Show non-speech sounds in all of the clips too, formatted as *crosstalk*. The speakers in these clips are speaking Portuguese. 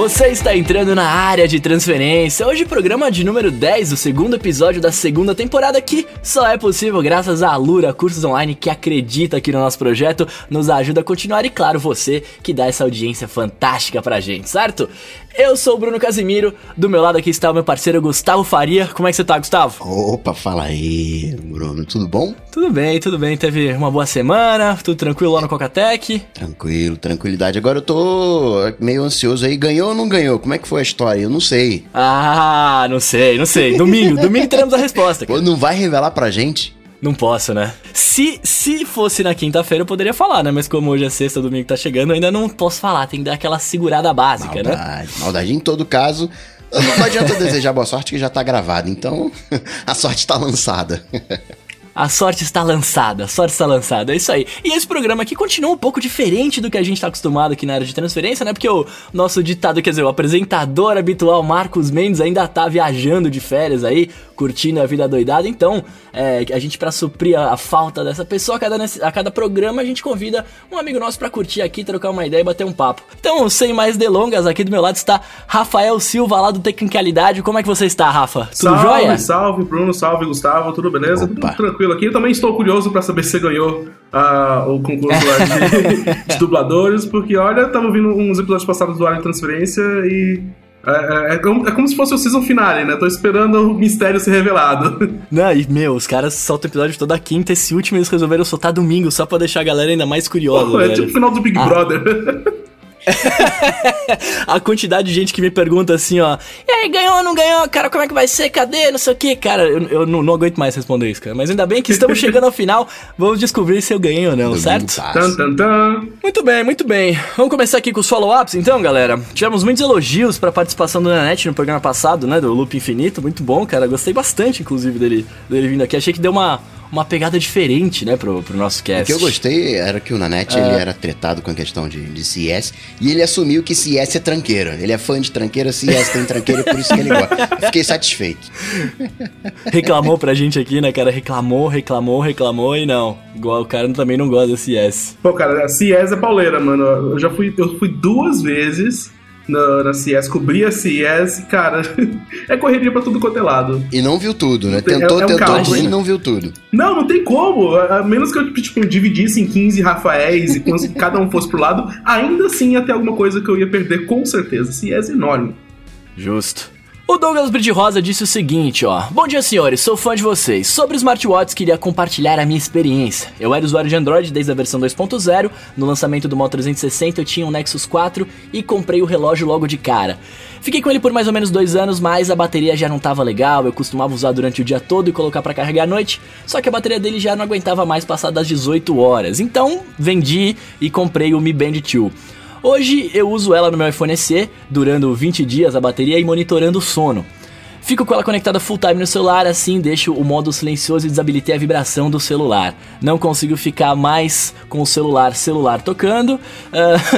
Você está entrando na área de transferência. Hoje, programa de número 10 do segundo episódio da segunda temporada, que só é possível graças à Alura Cursos Online, que acredita aqui no nosso projeto, nos ajuda a continuar e, claro, você que dá essa audiência fantástica pra gente, certo? Eu sou o Bruno Casimiro, do meu lado aqui está o meu parceiro Gustavo Faria. Como é que você tá, Gustavo? Opa, fala aí, Bruno, tudo bom? Tudo bem, tudo bem. Teve uma boa semana, tudo tranquilo lá no Cocatec? Tranquilo, tranquilidade. Agora eu tô meio ansioso aí. Ganhou ou não ganhou? Como é que foi a história? Eu não sei. Ah, não sei, não sei. Domingo, domingo teremos a resposta. Pô, não vai revelar pra gente? Não posso, né? Se, se fosse na quinta-feira eu poderia falar, né? Mas como hoje é sexta, domingo tá chegando, eu ainda não posso falar. Tem que dar aquela segurada básica, maldade, né? Maldade. Em todo caso, não adianta desejar boa sorte que já tá gravado. Então, *laughs* a sorte tá lançada. A sorte está lançada, a sorte está lançada, é isso aí. E esse programa aqui continua um pouco diferente do que a gente está acostumado aqui na área de transferência, né? Porque o nosso ditado, quer dizer, o apresentador habitual Marcos Mendes ainda tá viajando de férias aí, curtindo a vida doidada. Então, é, a gente, para suprir a, a, falta dessa pessoa, a cada, a cada programa a gente convida um amigo nosso para curtir aqui, trocar uma ideia e bater um papo. Então, sem mais delongas, aqui do meu lado está Rafael Silva, lá do Tecnicalidade. Como é que você está, Rafa? Tudo salve, jóia? Salve, Bruno, salve, Gustavo, tudo beleza? Opa. Tudo tranquilo aqui. Eu também estou curioso para saber se você ganhou uh, o concurso lá de, *laughs* de, dubladores, porque olha, tava vindo uns episódios passados do Área de Transferência e é, é, é, como, é, como, se fosse o season finale, né? Tô esperando o mistério ser revelado. *laughs* Não, e meu, os caras soltam episódio toda quinta, esse último eles resolveram soltar domingo, só pra deixar a galera ainda mais curiosa. Pô, é tipo o final do Big ah. Brother. *laughs* *laughs* a quantidade de gente que me pergunta assim, ó. E aí, ganhou ou não ganhou? Cara, como é que vai ser? Cadê? Não sei o que, cara. Eu, eu não, não, aguento mais responder isso, cara. Mas ainda bem que estamos chegando ao final. Vamos descobrir se eu ganhei ou não, certo? Tan. Muito bem, muito bem. Vamos começar aqui com os follow-ups, então, galera. Tivemos muitos elogios pra participação do Nanete no programa passado, né? Do Loop Infinito. Muito bom, cara. Gostei bastante, inclusive, dele, dele vindo aqui. Achei que deu uma uma pegada diferente, né, pro, pro nosso cast. O que eu gostei era que o Nanete, é... ele era tretado com a questão de, de CS, e ele assumiu que CS é tranqueira. Ele é fã de tranqueira, CS tem tranqueira, por isso que ele gosta. Eu fiquei satisfeito. Reclamou pra gente aqui, né, cara? Reclamou, reclamou, reclamou, e não. Igual o cara também não gosta de CS. Pô, cara, CS é pauleira, mano. Eu já fui, eu fui duas vezes na, na CS, cobrir a CS, cara, *laughs* é correria pra tudo quanto é lado. E não viu tudo, né? Tentou, é, é um tentou e não viu tudo. Não, não tem como. A menos que eu, tipo, dividisse em 15 Rafaéis e *laughs* cada um fosse pro lado, ainda assim ia ter alguma coisa que eu ia perder com certeza. CS é enorme. Justo. O Douglas Bride Rosa disse o seguinte, ó. Bom dia, senhores, sou fã de vocês. Sobre smartwatches, queria compartilhar a minha experiência. Eu era usuário de Android desde a versão 2.0. No lançamento do Moto 360 eu tinha um Nexus 4 e comprei o relógio logo de cara. Fiquei com ele por mais ou menos dois anos, mas a bateria já não tava legal. Eu costumava usar durante o dia todo e colocar para carregar à noite. Só que a bateria dele já não aguentava mais passar das 18 horas. Então vendi e comprei o Mi Band 2. Hoje eu uso ela no meu iPhone SE, durando 20 dias a bateria e monitorando o sono. Fico com ela conectada full time no celular, assim deixo o modo silencioso e desabilitei a vibração do celular. Não consigo ficar mais com o celular celular tocando, uh,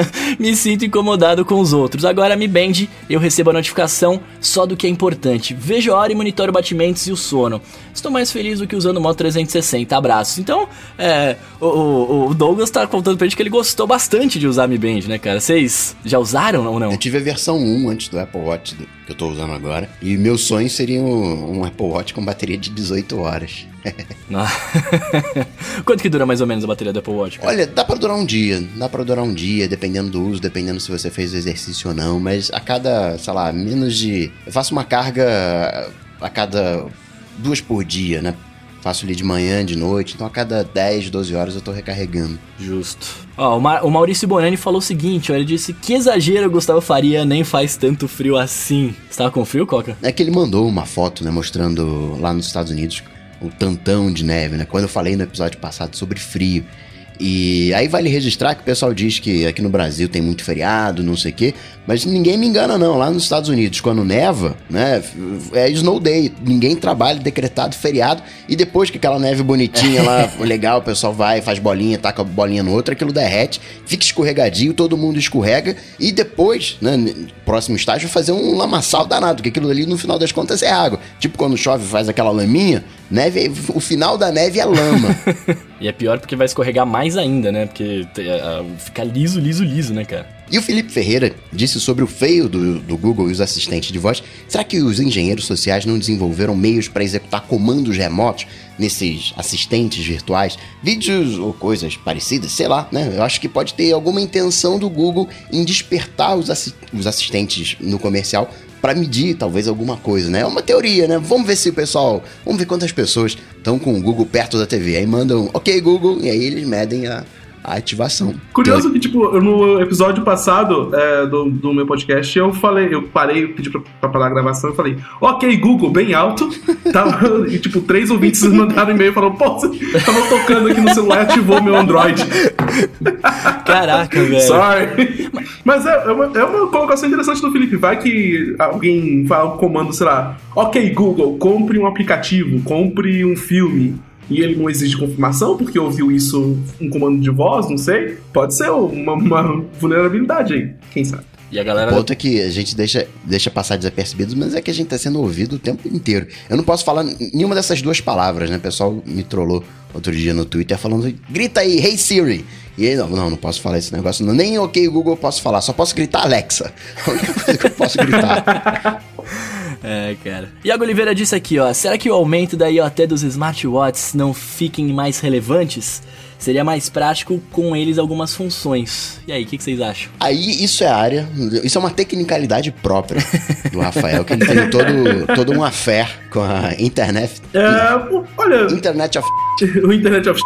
*laughs* me sinto incomodado com os outros. Agora Mi Band, eu recebo a notificação só do que é importante. Vejo a hora e monitoro batimentos e o sono. Estou mais feliz do que usando o modo 360. Abraços. Então, é, o, o, Douglas tá contando pra gente que ele gostou bastante de usar Mi Band, né, cara? Vocês já usaram ou não? Eu tive a versão 1 antes do Apple Watch que eu tô usando agora. E meu sonho seria um, um Apple Watch com bateria de 18 horas. *laughs* Quanto que dura mais ou menos a bateria do Apple Watch? Cara? Olha, dá pra durar um dia. Dá pra durar um dia, dependendo do uso, dependendo se você fez exercício ou não. Mas a cada, sei lá, menos de. Eu faço uma carga a cada duas por dia, né? Faço ali de manhã, de noite, então a cada 10, 12 horas eu tô recarregando. Justo. Ó, o, Ma o Maurício Bonani falou o seguinte, ó, ele disse, que exagero Gustavo Faria nem faz tanto frio assim. Você tava com frio, Coca? É que ele mandou uma foto, né, mostrando lá nos Estados Unidos o tantão de neve, né? Quando eu falei no episódio passado sobre frio. E aí vale registrar que o pessoal diz que aqui no Brasil tem muito feriado, não sei o quê, mas ninguém me engana não. Lá nos Estados Unidos, quando neva, né, é snow day, ninguém trabalha, decretado feriado, e depois que aquela neve bonitinha lá, *laughs* legal, o pessoal vai, faz bolinha, taca bolinha no outro, aquilo derrete, fica escorregadio, todo mundo escorrega, e depois, né, próximo estágio, fazer um lamaçal danado, porque aquilo ali no final das contas é água. Tipo quando chove faz aquela laminha, neve, o final da neve é lama. *laughs* e é pior porque vai escorregar mais ainda, né? Porque fica liso, liso, liso, né, cara? E o Felipe Ferreira disse sobre o feio do, do Google e os assistentes de voz. Será que os engenheiros sociais não desenvolveram meios para executar comandos remotos nesses assistentes virtuais? Vídeos ou coisas parecidas? Sei lá, né? Eu acho que pode ter alguma intenção do Google em despertar os, assi os assistentes no comercial para medir talvez alguma coisa, né? É uma teoria, né? Vamos ver se o pessoal, vamos ver quantas pessoas estão com o Google perto da TV. Aí mandam, ok Google, e aí eles medem a, a ativação. Curioso que, tipo, no episódio passado é, do, do meu podcast, eu falei, eu parei, pedi pra, pra parar a gravação e falei, ok, Google, bem alto. *laughs* Tava, e, tipo, três ouvintes mandaram e-mail e falaram, pô, você tava tocando aqui no celular e ativou meu Android. *laughs* Caraca, velho. Sorry. Mas é, é, uma, é uma colocação interessante do Felipe. Vai que alguém fala um comando, sei lá, ok, Google, compre um aplicativo, compre um filme e ele não exige confirmação porque ouviu isso um comando de voz, não sei. Pode ser uma, uma vulnerabilidade aí, quem sabe. E a galera... O ponto é que a gente deixa, deixa passar desapercebido, mas é que a gente tá sendo ouvido o tempo inteiro. Eu não posso falar nenhuma dessas duas palavras, né? O pessoal me trollou outro dia no Twitter falando, grita aí, hey Siri! E aí, não, não, não posso falar esse negócio, não, nem ok Google posso falar, só posso gritar Alexa. *laughs* A única coisa que eu posso gritar. É, cara. Iago Oliveira disse aqui, ó. Será que o aumento da IoT dos smartwatches não fiquem mais relevantes? Seria mais prático com eles algumas funções. E aí, o que, que, vocês acham? Aí, isso é área, isso é uma tecnicalidade própria do Rafael, que ele tem todo, todo um affair com a internet. É, olha. Internet of. *laughs* o Internet of.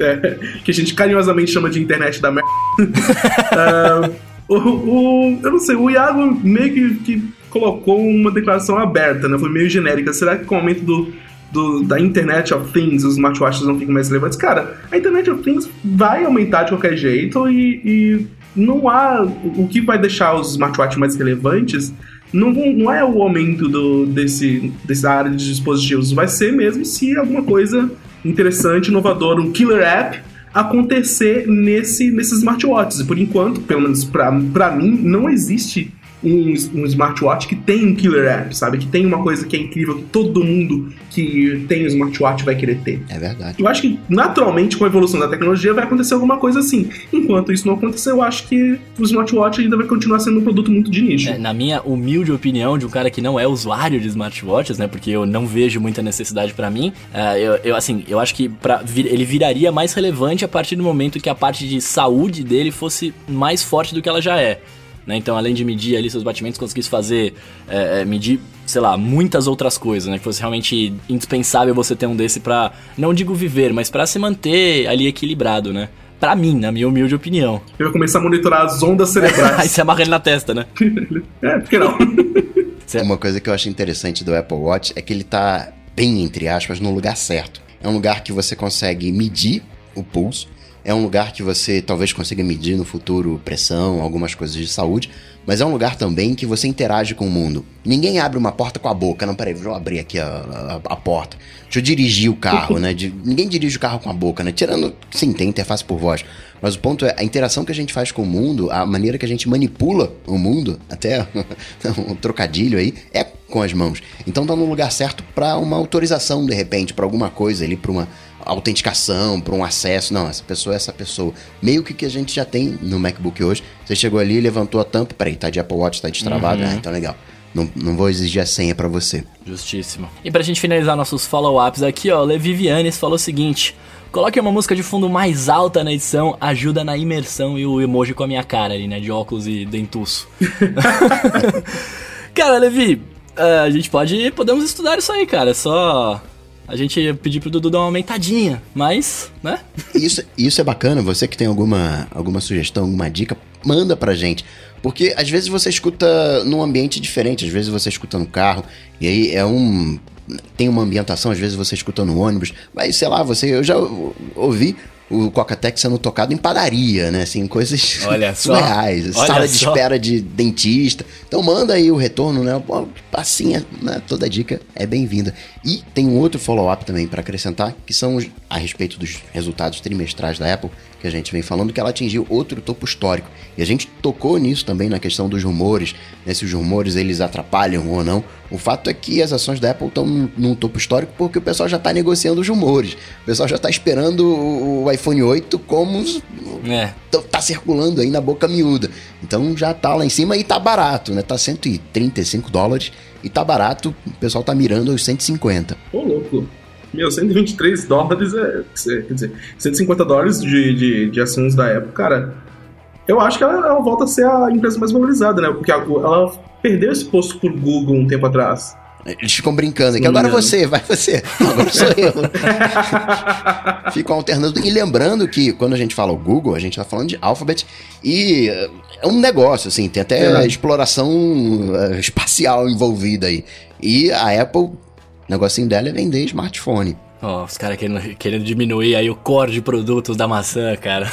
É, que a gente carinhosamente chama de internet da merda. *laughs* é, o, o, eu não sei, o Iago meio que, que colocou uma declaração aberta, né? Foi meio genérica. Será que com o aumento do, do, da Internet of Things os smartwatches não ficam mais relevantes? Cara, a Internet of Things vai aumentar de qualquer jeito e, e não há. O que vai deixar os smartwatches mais relevantes não, não é o aumento do, desse, dessa área de dispositivos, vai ser mesmo se alguma coisa interessante, inovadora, um killer app acontecer nesse, nesses smartwatches. Por enquanto, pelo menos para mim, não existe um, um, smartwatch que tem um killer app, sabe? Que tem uma coisa que é incrível, que todo mundo que tem um smartwatch vai querer ter. É verdade. Eu acho que, naturalmente, com a evolução da tecnologia, vai acontecer alguma coisa assim. Enquanto isso não acontecer, eu acho que o smartwatch ainda vai continuar sendo um produto muito de nicho. É, na minha humilde opinião, de um cara que não é usuário de smartwatches, né? Porque eu não vejo muita necessidade para mim, uh, eu, eu, assim, eu acho que pra, ele viraria mais relevante a partir do momento que a parte de saúde dele fosse mais forte do que ela já é. Né? Então, além de medir ali seus batimentos, conseguisse fazer, é, é, medir, sei lá, muitas outras coisas, né? Que fosse realmente indispensável você ter um desse para não digo viver, mas para se manter ali equilibrado, né? Pra mim, na minha humilde opinião. Eu vou começar a monitorar as ondas cerebrais. *laughs* Aí você amarra ele na testa, né? *laughs* é, por que não? *laughs* Uma coisa que eu acho interessante do Apple Watch é que ele tá bem, entre aspas, no lugar certo. É um lugar que você consegue medir o pulso, é um lugar que você talvez consiga medir no futuro pressão, algumas coisas de saúde, mas é um lugar também que você interage com o mundo. Ninguém abre uma porta com a boca, não, peraí, deixa eu abrir aqui a, a, a porta. Deixa eu dirigir o carro, né? De, ninguém dirige o carro com a boca, né? Tirando, sim, tem interface por voz. Mas o ponto é a interação que a gente faz com o mundo, a maneira que a gente manipula o mundo, até *laughs* um trocadilho aí, é com as mãos. Então tá no lugar certo para uma autorização, de repente, para alguma coisa ali, para uma autenticação, para um acesso. Não, essa pessoa é essa pessoa. Meio que que a gente já tem no MacBook hoje. Você chegou ali, levantou a tampa, peraí, tá de Apple Watch, tá destravado. Uhum. Ah, então legal. Não, não vou exigir a senha para você. Justíssimo. E pra gente finalizar nossos follow-ups aqui, ó, Levi Vianes falou o seguinte: coloque uma música de fundo mais alta na edição, ajuda na imersão e o emoji com a minha cara ali, né? De óculos e dentuço. *laughs* *laughs* cara, Levi, uh, a gente pode. Podemos estudar isso aí, cara. É só a gente pedir pro Dudu dar uma aumentadinha, mas, né? Isso, isso é bacana, você que tem alguma, alguma sugestão, alguma dica, manda pra gente. Porque às vezes você escuta num ambiente diferente, às vezes você escuta no carro, e aí é um. Tem uma ambientação, às vezes você escuta no ônibus, mas sei lá, você. Eu já ouvi o Coca-Tech sendo tocado em padaria, né? Assim, coisas *laughs* Olha *laughs* surreais. Olha sala só. de espera de dentista. Então manda aí o retorno, né? Assim, né? toda dica é bem-vinda. E tem um outro follow-up também para acrescentar, que são os, a respeito dos resultados trimestrais da Apple, que a gente vem falando, que ela atingiu outro topo histórico. E a gente tocou nisso também na questão dos rumores, né? Se os rumores eles atrapalham ou não O fato é que as ações da Apple estão num topo histórico porque o pessoal já está negociando os rumores. O pessoal já está esperando o iPhone 8 como é. tá circulando aí na boca miúda. Então já tá lá em cima e tá barato, né? Tá 135 dólares e tá barato. O pessoal tá mirando os 150. Ô, louco. Meu, 123 dólares é. Quer dizer, 150 dólares de, de, de ações da Apple, cara. Eu acho que ela, ela, volta a ser a empresa mais valorizada, né? Porque ela perdeu esse posto por Google um tempo atrás. Eles ficam brincando que agora você, vai você, agora sou eu. *laughs* ficam alternando. E lembrando que quando a gente fala o Google, a gente tá falando de Alphabet e é um negócio, assim, tem até é. exploração uh, espacial envolvida aí. E a Apple negocinho dela é vender smartphone. Ó, oh, os caras querendo, querendo diminuir aí o core de produtos da maçã, cara.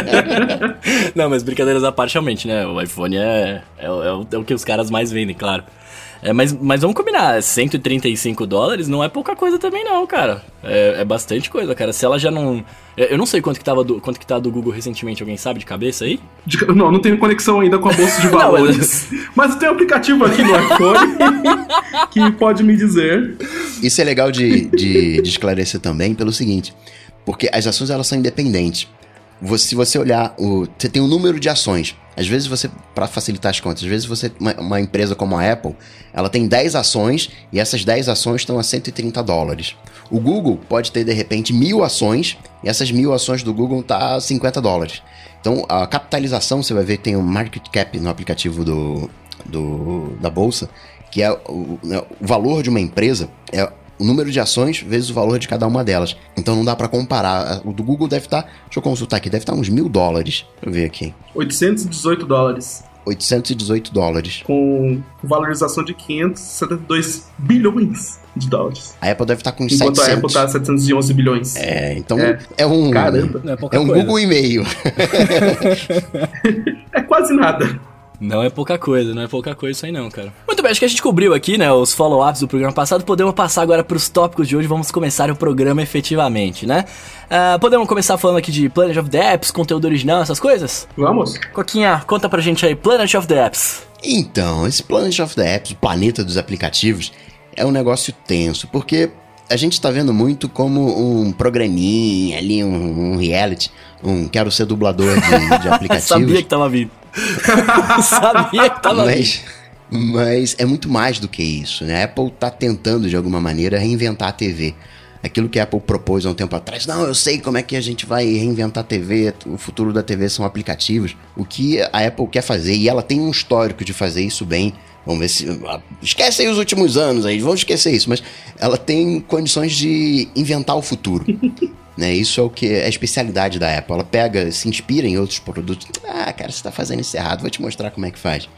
*laughs* Não, mas brincadeiras à parte, realmente, né? O iPhone é, é, é, o, é o que os caras mais vendem, claro. É, mas, mas vamos combinar, 135 dólares não é pouca coisa também não, cara. É, é bastante coisa, cara. Se ela já não... Eu não sei quanto que, tava do, quanto que tá do Google recentemente, alguém sabe de cabeça aí? De, não, não tenho conexão ainda com a bolsa de valores. *laughs* não, mas... mas tem um aplicativo aqui no iPhone *laughs* que pode me dizer. Isso é legal de, de, de esclarecer também pelo seguinte, porque as ações elas são independentes. Você, se você olhar, o, você tem um número de ações. Às vezes você, para facilitar as contas, às vezes você, uma, uma, empresa como a Apple, ela tem 10 ações e essas 10 ações estão a 130 dólares. O Google pode ter de repente mil ações e essas mil ações do Google tá a 50 dólares. Então a capitalização, você vai ver tem um market cap no aplicativo do, do da bolsa, que é o, né, o valor de uma empresa, é o número de ações vezes o valor de cada uma delas. Então não dá para comparar. O do Google deve estar, tá, deixa eu consultar aqui, deve estar tá uns mil dólares. Deixa eu ver aqui. 818 dólares. 818 dólares. Com valorização de 572 bilhões de dólares. A Apple deve estar tá com uns Enquanto 700. a Apple está 711 bilhões. É, então é, é um... Caramba. É, é um Google e meio. *laughs* *laughs* é quase nada. Não é pouca coisa, não é pouca coisa isso aí não, cara. Muito bem, acho que a gente cobriu aqui, né, os follow-ups do programa passado. Podemos passar agora para os tópicos de hoje. Vamos começar o programa efetivamente, né? Uh, podemos começar falando aqui de Planet of the Apps, conteúdo original, essas coisas? Vamos. Coquinha, conta pra gente aí, Planet of the Apps. Então, esse Planet of the Apps, o planeta dos aplicativos, é um negócio tenso, porque a gente tá vendo muito como um programinha ali, um, um reality, um quero ser dublador de, de *laughs* aplicativos. Sabia que tava vindo. *laughs* Sabia que tava mas, mas é muito mais do que isso, né? A Apple tá tentando, de alguma maneira, reinventar a TV. Aquilo que a Apple propôs há um tempo atrás, não, eu sei como é que a gente vai reinventar a TV, o futuro da TV são aplicativos. O que a Apple quer fazer, e ela tem um histórico de fazer isso bem, Vamos ver se. Esquece aí os últimos anos aí, vamos esquecer isso, mas ela tem condições de inventar o futuro. Né? Isso é o que é a especialidade da Apple. Ela pega, se inspira em outros produtos. Ah, cara, você está fazendo isso errado, vou te mostrar como é que faz.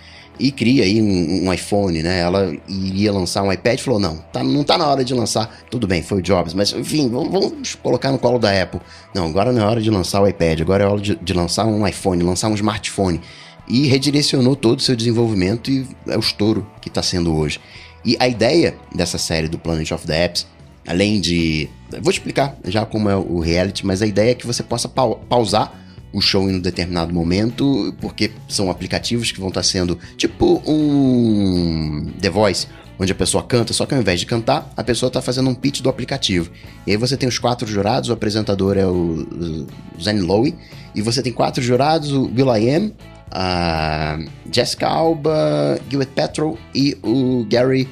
E cria aí um, um iPhone, né? Ela iria lançar um iPad falou: não, tá, não tá na hora de lançar. Tudo bem, foi o Jobs, mas enfim, vamos, vamos, colocar no colo da Apple. Não, agora não é hora de lançar o iPad, agora é hora de, de lançar um iPhone, lançar um smartphone. E redirecionou todo o seu desenvolvimento e é o estouro que está sendo hoje. E a ideia dessa série do Planet of the Apps Além de. Vou explicar já como é o reality, mas a ideia é que você possa pausar o show em um determinado momento, porque são aplicativos que vão estar sendo tipo um The Voice, onde a pessoa canta, só que ao invés de cantar, a pessoa está fazendo um pitch do aplicativo. E aí você tem os quatro jurados, o apresentador é o Zen Lowe, e você tem quatro jurados, o Will I Am, a Jessica Alba, Gwyneth Paltrow e o Gary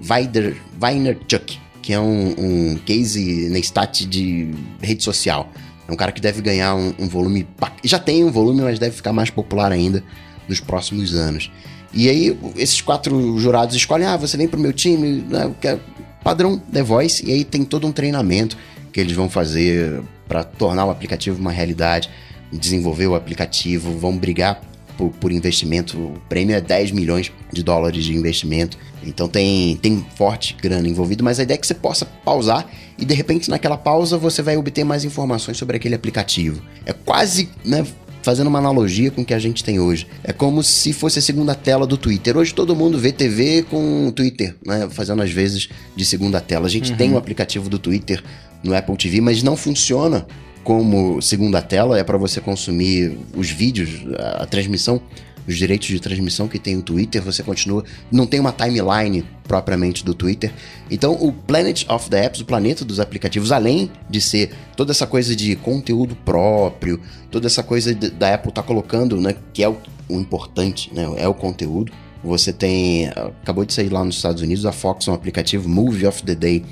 Vaynerchuk que é um, um case na stat de rede social. É um cara que deve ganhar um, um, volume. Já tem um volume, mas deve ficar mais popular ainda nos próximos anos. E aí, esses quatro jurados escolhem: ah, você vem pro meu time, né, é padrão The Voice, e aí tem todo um treinamento que eles vão fazer para tornar o aplicativo uma realidade, desenvolver o aplicativo, vão brigar por, por, investimento. O prêmio é 10 milhões de dólares de investimento. Então tem, tem forte grana envolvido, mas a ideia é que você possa pausar e de repente naquela pausa você vai obter mais informações sobre aquele aplicativo. É quase, né, fazendo uma analogia com o que a gente tem hoje. É como se fosse a segunda tela do Twitter. Hoje todo mundo vê TV com o Twitter, né, fazendo às vezes de segunda tela. A gente uhum. tem o um aplicativo do Twitter no Apple TV, mas não funciona como segunda tela, é para você consumir os vídeos, a, transmissão os direitos de transmissão que tem o Twitter, você continua. Não tem uma timeline propriamente do Twitter. Então, o Planet of the Apps, o planeta dos aplicativos, além de ser toda essa coisa de conteúdo próprio, toda essa coisa da Apple tá colocando, né, que é o, o importante, né, é o conteúdo. Você tem, acabou de sair lá nos Estados Unidos, a Fox, um aplicativo Movie of the Day,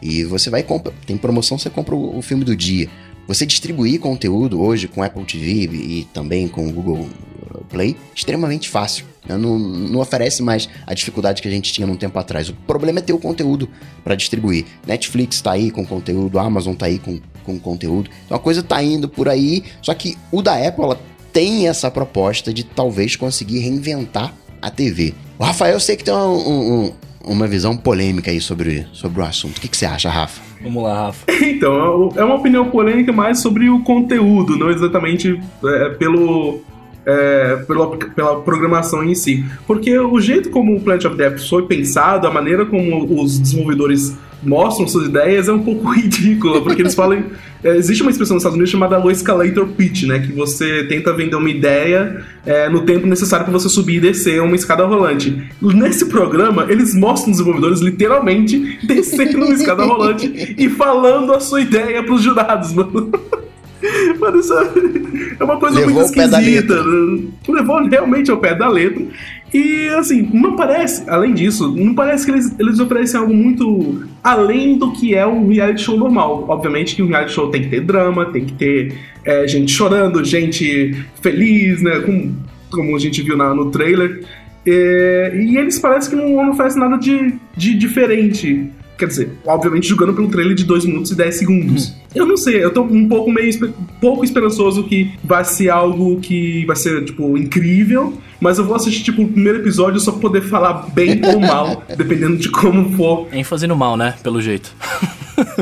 e você vai compra, tem promoção, você compra o, o filme do dia. Você distribuir conteúdo hoje com Apple TV e também com Google Play, extremamente fácil. Né? Não, não, oferece mais a dificuldade que a gente tinha num tempo atrás. O problema é ter o conteúdo para distribuir. Netflix está aí com conteúdo, Amazon está aí com, com conteúdo. Então a coisa está indo por aí, só que o da Apple ela tem essa proposta de talvez conseguir reinventar a TV. O Rafael, eu sei que tem um, um, uma visão polêmica aí sobre, sobre o assunto. O que, que você acha, Rafa? Vamos lá, Rafa. *laughs* Então, é uma opinião polêmica mais sobre o conteúdo, não exatamente é, pelo, é, pela, pela programação em si. Porque o jeito como o Planet of the Apps foi pensado, a maneira como os desenvolvedores mostram suas ideias é um pouco *laughs* ridícula, porque eles falam. É, existe uma expressão nos Estados Unidos chamada low escalator pitch, né? Que você tenta vender uma ideia é, no tempo necessário para você subir e descer uma escada rolante. Nesse programa, eles mostram os desenvolvedores literalmente *laughs* descendo uma escada rolante e falando a sua ideia para os jurados, mano. *laughs* Mano, isso é uma coisa Levou muito esquisita. Né? Levou realmente ao pé da letra. E assim, não parece, além disso, não parece que eles, eles oferecem algo muito além do que é um reality show normal. Obviamente que um reality show tem que ter drama, tem que ter é, gente chorando, gente feliz, né? Com, como a gente viu na, no trailer. É, e eles parecem que não, não oferecem nada de, de diferente Quer dizer, obviamente jogando pelo trailer de 2 minutos e 10 segundos. Hum. Eu não sei, eu tô um pouco meio pouco esperançoso que vai ser algo que vai ser, tipo, incrível, mas eu vou assistir, tipo, o primeiro episódio só pra poder falar bem *laughs* ou mal, dependendo de como for. ênfase no mal, né? Pelo jeito.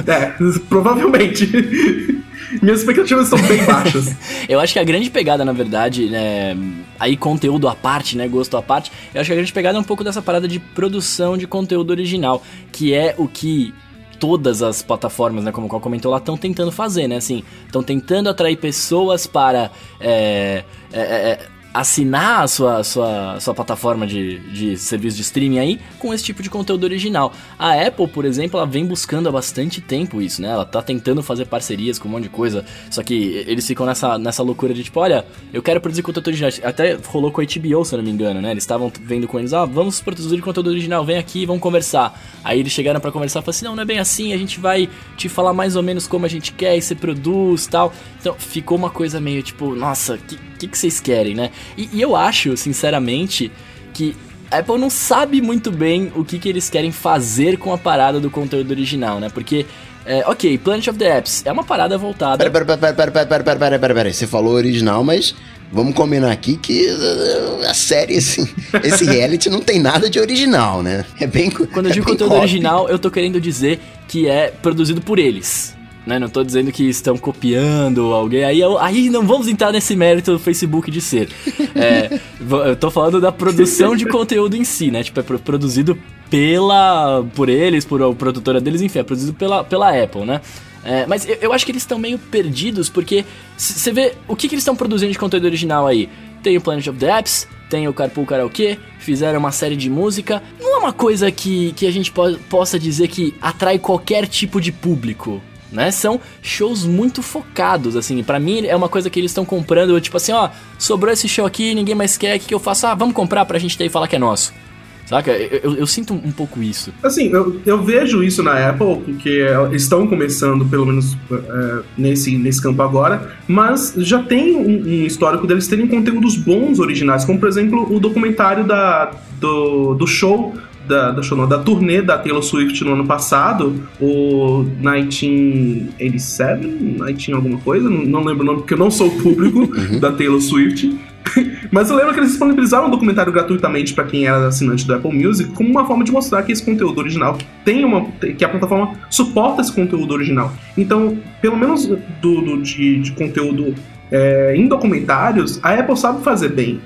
é, provavelmente. *laughs* Minhas expectativas são bem baixas. *laughs* eu acho que a grande pegada, na verdade, né, aí conteúdo à parte, né, gosto à parte, eu acho que a grande pegada é um pouco dessa parada de produção de conteúdo original, que é o que todas as plataformas, né, como o qual comentou lá, estão tentando fazer, né, assim, estão tentando atrair pessoas para é, é, é, assinar a sua, sua, sua plataforma de, de serviço de streaming aí com esse tipo de conteúdo original. A Apple, por exemplo, ela vem buscando há bastante tempo isso, né? Ela tá tentando fazer parcerias com um monte de coisa, só que eles ficam nessa, nessa loucura de tipo, olha, eu quero produzir conteúdo original. Até rolou com a HBO, se eu não me engano, né? Eles estavam vendo com eles, ah, vamos produzir conteúdo original, vem aqui, vamos conversar. Aí eles chegaram para conversar e falaram assim, não, não é bem assim, a gente vai te falar mais ou menos como a gente quer e você produz tal. Então ficou uma coisa meio tipo, nossa, que que, que vocês querem, né? E, e, eu acho, sinceramente, que a Apple não sabe muito bem o que, que eles querem fazer com a parada do conteúdo original, né? Porque é, ok, Planet of the Apps é uma parada voltada. Pera, pera, pera, pera, pera, pera, pera, pera, pera, Você falou original, mas vamos combinar aqui que uh, a série, assim, *laughs* esse reality não tem nada de original, né? É bem. Quando eu é digo conteúdo original, eu tô querendo dizer que é produzido por eles. Né? Não estou dizendo que estão copiando alguém. Aí, aí não vamos entrar nesse mérito do Facebook de ser. É, *laughs* eu tô falando da produção de conteúdo em si, né? Tipo, é produzido pela. por eles, por a produtora deles, enfim, é produzido pela, pela Apple, né? É, mas eu, eu, acho que eles estão meio perdidos, porque você vê o que, que eles estão produzindo de conteúdo original aí. Tem o Planet of the Apps, tem o Carpool Karaoke, fizeram uma série de música. Não é uma coisa que, que a gente po possa dizer que atrai qualquer tipo de público né? São shows muito focados, assim. para mim é uma coisa que eles estão comprando, tipo assim, ó, sobrou esse show aqui, ninguém mais quer, o que, que eu faço? Ah, vamos comprar pra gente ter e falar que é nosso. Saca? Eu, eu, eu, sinto um pouco isso. Assim, eu, eu vejo isso na Apple, porque estão começando, pelo menos é, nesse, nesse campo agora, mas já tem um, um, histórico deles terem conteúdos bons originais, como por exemplo o documentário da, do, do show da, da, show, não, da turnê da Taylor Swift no ano passado, o 1987, 19 alguma coisa, não, não lembro o nome porque eu não sou o público uhum. *laughs* da Taylor Swift. *laughs* Mas eu lembro que eles disponibilizaram um documentário gratuitamente para quem era assinante do Apple Music, como uma forma de mostrar que esse conteúdo original tem uma. que a plataforma suporta esse conteúdo original. Então, pelo menos do, do de, de, conteúdo é, em documentários, a Apple sabe fazer bem.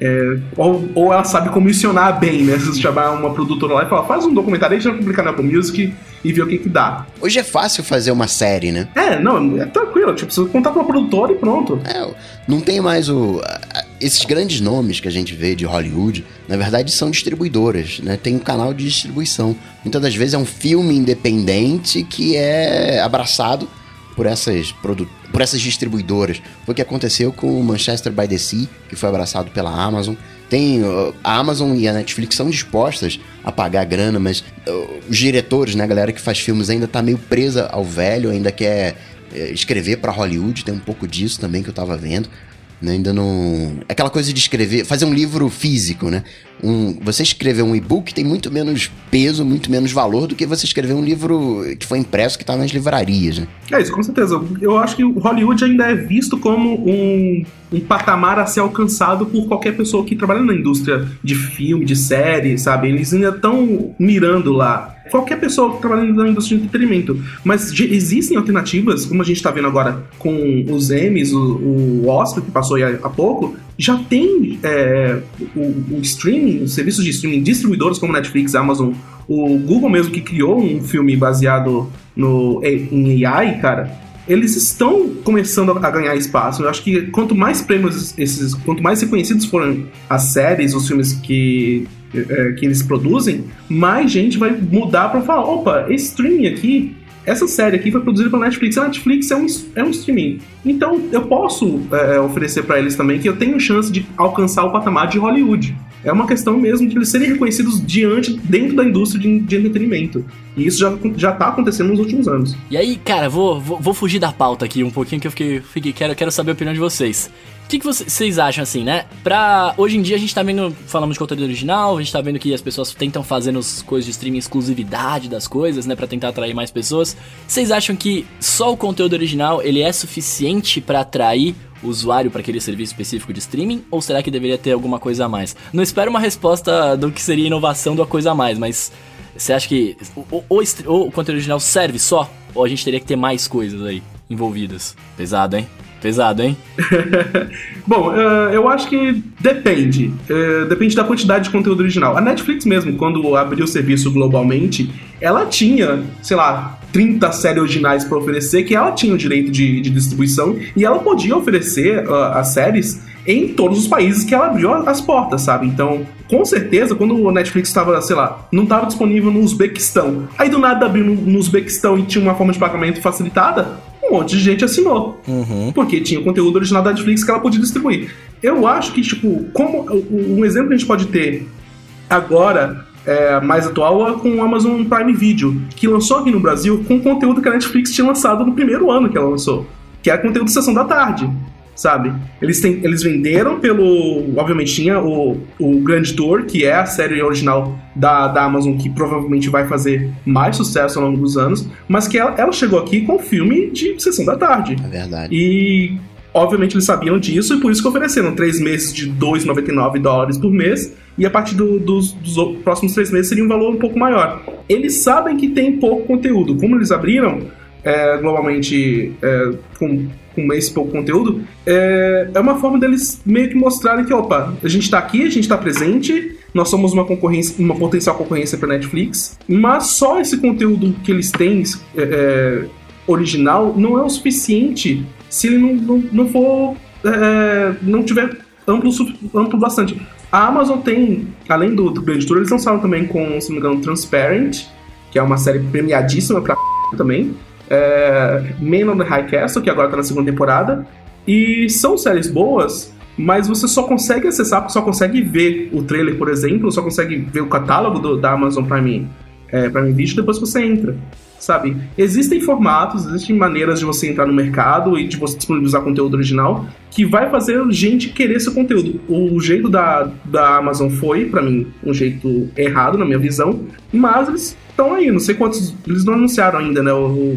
É, ou, ou, ela sabe comissionar bem, né? Se você chamar uma produtora lá e falar, faz um documentário aí, já publicar na Apple Music e ver o que que dá. Hoje é fácil fazer uma série, né? É, não, é tranquilo. Tipo, você contar com uma produtora e pronto. É, não tem mais o esses grandes nomes que a gente vê de Hollywood, na verdade são distribuidoras, né? Tem um canal de distribuição. Muitas das vezes é um filme independente que é abraçado por essas, por essas distribuidoras. Foi o que aconteceu com o Manchester by the Sea, que foi abraçado pela Amazon. Tem a Amazon e a Netflix são dispostas a pagar grana, mas os diretores, né, a galera que faz filmes ainda tá meio presa ao velho, ainda quer uh, escrever para Hollywood, tem um pouco disso também que eu tava vendo. Né? Ainda não. Aquela coisa de escrever, fazer um livro físico, né? Um, você escrever um e-book tem muito menos peso, muito menos valor do que você escrever um livro que foi impresso que está nas livrarias, né? É isso, com certeza. Eu acho que o Hollywood ainda é visto como um, um patamar a ser alcançado por qualquer pessoa que trabalha na indústria de filme, de série, sabe? Eles ainda estão mirando lá qualquer pessoa que trabalha na indústria de entretenimento. Mas existem alternativas, como a gente está vendo agora com os Emmys, o, o Oscar que passou há, pouco, já tem é, o, o, streaming, os serviços de streaming, distribuidores como Netflix, Amazon, o Google mesmo que criou um filme baseado no, em AI, cara, eles estão começando a ganhar espaço. Eu acho que quanto mais prêmios esses, quanto mais reconhecidos forem as séries, os filmes que é, que eles produzem, mais gente vai mudar para falar: opa, esse streaming aqui, essa série aqui foi produzida pela Netflix. A Netflix é um, é um streaming. Então eu posso é, é oferecer para eles também que eu tenho chance de alcançar o patamar de Hollywood. É uma questão mesmo de eles serem reconhecidos diante, dentro da indústria de, de entretenimento. E isso já, já tá acontecendo nos últimos anos. E aí, cara, vou, vou, vou fugir da pauta aqui um pouquinho, que eu fiquei, fiquei quero, quero saber a opinião de vocês que, que vocês acham assim, né? Pra. Hoje em dia a gente tá vendo. Falamos de conteúdo original, a gente tá vendo que as pessoas tentam fazer nos coisas de streaming exclusividade das coisas, né? Pra tentar atrair mais pessoas. Vocês acham que só o conteúdo original ele é suficiente para atrair o usuário para aquele serviço específico de streaming? Ou será que deveria ter alguma coisa a mais? Não espero uma resposta do que seria inovação do a coisa a mais, mas. Você acha que o, o, o, o conteúdo original serve só? Ou a gente teria que ter mais coisas aí envolvidas? Pesado, hein? Pesado, hein? *laughs* Bom, uh, eu acho que depende. Uh, depende da quantidade de conteúdo original. A Netflix mesmo, quando abriu o serviço globalmente, ela tinha, sei lá, 30 séries originais para oferecer, que ela tinha o direito de, de distribuição, e ela podia oferecer uh, as séries em todos os países que ela abriu as portas, sabe? Então, com certeza, quando o Netflix estava, sei lá, não estava disponível no Uzbequistão, aí do nada abriu no, no Uzbequistão e tinha uma forma de pagamento facilitada, um monte de gente assinou. Uhum. Porque tinha conteúdo original da Netflix que ela podia distribuir. Eu acho que, tipo, como um exemplo que a gente pode ter agora, é, mais atual, é com o Amazon Prime Video, que lançou aqui no Brasil com conteúdo que a Netflix tinha lançado no primeiro ano que ela lançou. Que é conteúdo de sessão da tarde sabe? Eles, têm, eles venderam pelo. Obviamente tinha o, o Grand Tour, que é a série original da, da Amazon, que provavelmente vai fazer mais sucesso ao longo dos anos, mas que ela, ela chegou aqui com um filme de sessão da tarde. É verdade. E. Obviamente eles sabiam disso e por isso que ofereceram três meses de 2,99 dólares por mês e a partir do, dos, dos próximos três meses seria um valor um pouco maior. Eles sabem que tem pouco conteúdo. Como eles abriram, é, globalmente é, com com esse pouco conteúdo, é, é uma forma deles meio que mostrarem que, opa, a gente tá aqui, a gente tá presente, nós somos uma concorrência, uma potencial concorrência para Netflix, mas só esse conteúdo que eles têm é, é, original não é o suficiente se ele não, não, não for. É, não tiver amplo, amplo bastante. A Amazon tem, além do, do Grande Tour, eles lançaram também com, se não me engano, Transparent, que é uma série premiadíssima pra também é, Man on the High Castle, que agora tá na segunda temporada. E são séries boas, mas você só consegue acessar, só consegue ver o trailer, por exemplo, só consegue ver o catálogo do, da Amazon Prime, é, Prime Video depois que você entra. Sabe? Existem formatos, existem maneiras de você entrar no mercado e de você disponibilizar conteúdo original que vai fazer gente querer esse conteúdo. O jeito da, da Amazon foi, para mim, um jeito errado na minha visão, mas eles estão aí, não sei quantos. Eles não anunciaram ainda, né?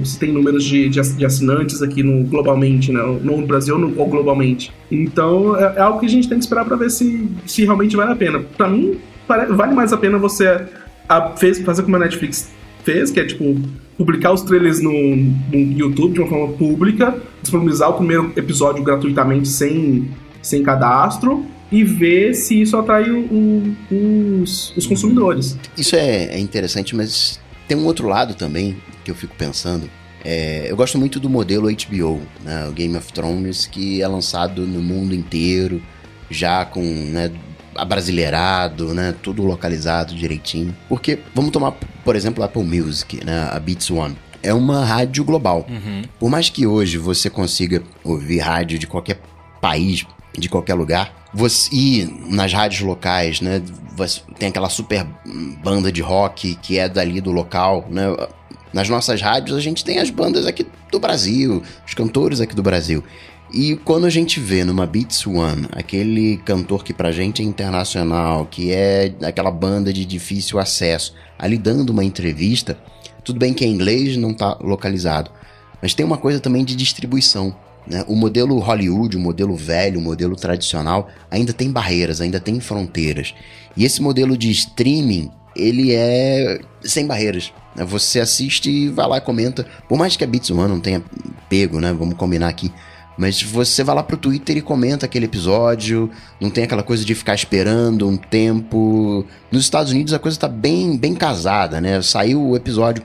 se tem números de, de, assinantes aqui no, globalmente, né? No Brasil no, ou globalmente. Então é, é, algo que a gente tem que esperar para ver se, se realmente vale a pena. Para mim, vale mais a pena você a, fez, fazer como a Netflix fez, que é tipo publicar os trailers no, no YouTube de uma forma pública, disponibilizar o primeiro episódio gratuitamente sem, sem cadastro e ver se isso atrai o, os, os consumidores. Isso é, é interessante, mas tem um outro lado também que eu fico pensando. É, eu gosto muito do modelo HBO, né, o Game of Thrones, que é lançado no mundo inteiro, já com, né, abrasileirado, né? Tudo localizado direitinho. Porque, vamos tomar, por exemplo, a Apple Music, né? A Beats One. É uma rádio global. Uhum. Por mais que hoje você consiga ouvir rádio de qualquer país, de qualquer lugar, você ir nas rádios locais, né? Você tem aquela super banda de rock que é dali do local, né? Nas nossas rádios a gente tem as bandas aqui do Brasil, os cantores aqui do Brasil. E quando a gente vê numa Beats One aquele cantor que pra gente é internacional, que é aquela banda de difícil acesso, ali dando uma entrevista, tudo bem que é inglês, não tá localizado, mas tem uma coisa também de distribuição. Né? O modelo Hollywood, o modelo velho, o modelo tradicional, ainda tem barreiras, ainda tem fronteiras. E esse modelo de streaming, ele é sem barreiras. Né? Você assiste e vai lá e comenta. Por mais que a Beats One não tenha pego, né? Vamos combinar aqui mas você vai lá pro Twitter e comenta aquele episódio, não tem aquela coisa de ficar esperando um tempo. Nos Estados Unidos a coisa tá bem, bem casada, né? Saiu o episódio,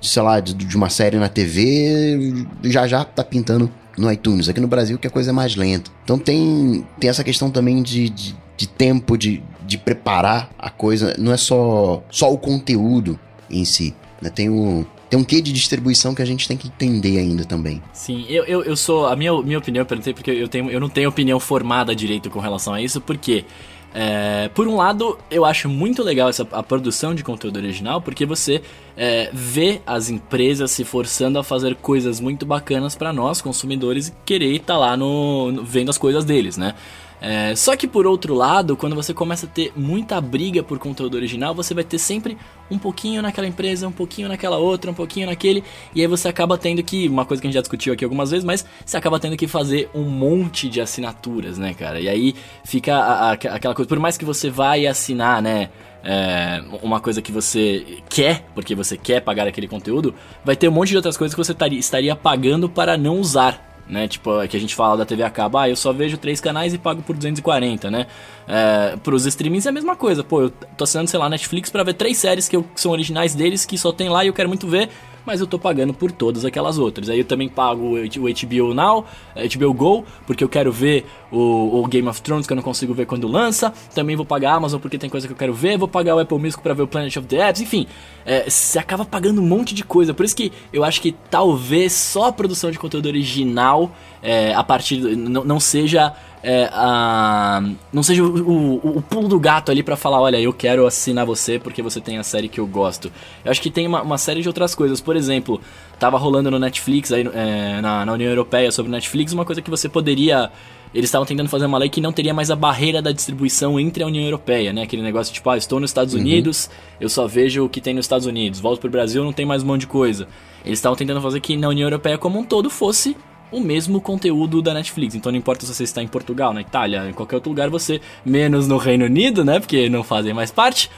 de, sei lá, de, de uma série na TV, já já tá pintando no iTunes. Aqui no Brasil que a coisa é mais lenta. Então tem, tem essa questão também de, de, de tempo, de, de preparar a coisa. Não é só, só o conteúdo em si. Né? Tem o, tem um quê de distribuição que a gente tem que entender ainda também. Sim, eu, eu, eu sou. A minha, minha opinião, eu perguntei porque eu, tenho, eu não tenho opinião formada direito com relação a isso, porque. É, por um lado, eu acho muito legal essa, a produção de conteúdo original, porque você é, vê as empresas se forçando a fazer coisas muito bacanas para nós, consumidores, e querer estar tá lá no, no, vendo as coisas deles, né? É, só que por outro lado, quando você começa a ter muita briga por conteúdo original, você vai ter sempre um pouquinho naquela empresa, um pouquinho naquela outra, um pouquinho naquele, e aí você acaba tendo que, uma coisa que a gente já discutiu aqui algumas vezes, mas você acaba tendo que fazer um monte de assinaturas, né, cara? E aí fica a, a, aquela coisa, por mais que você vai assinar, né? É, uma coisa que você quer, porque você quer pagar aquele conteúdo, vai ter um monte de outras coisas que você estaria pagando para não usar né? Tipo, é que a gente fala da TV a cabo, ah, eu só vejo três canais e pago por 240, né? É, pros streamings é a mesma coisa, pô, eu tô assinando, sei lá, Netflix para ver três séries que, eu, que são originais deles, que só tem lá e eu quero muito ver, mas eu tô pagando por todas aquelas outras. Aí eu também pago o HBO Now, HBO Go, porque eu quero ver o, o, Game of Thrones que eu não consigo ver quando lança. Também vou pagar a Amazon porque tem coisa que eu quero ver. Vou pagar o Apple Music para ver o Planet of the Apps. Enfim, é, você acaba pagando um monte de coisa. Por isso que eu acho que talvez só a produção de conteúdo original, é, a partir não seja é, a, não seja o, o, o, pulo do gato ali para falar, olha, eu quero assinar você porque você tem a série que eu gosto. Eu acho que tem uma, uma série de outras coisas. Por exemplo, tava rolando no Netflix, aí, é, na, na União Europeia sobre Netflix, uma coisa que você poderia eles estavam tentando fazer uma lei que não teria mais a barreira da distribuição entre a União Europeia, né? Aquele negócio tipo, ah, estou nos Estados uhum. Unidos, eu só vejo o que tem nos Estados Unidos, volto pro Brasil, não tem mais um monte de coisa. Eles estavam tentando fazer que na União Europeia como um todo fosse o mesmo conteúdo da Netflix. Então não importa se você está em Portugal, na Itália, em qualquer outro lugar, você, menos no Reino Unido, né? Porque não fazem mais parte.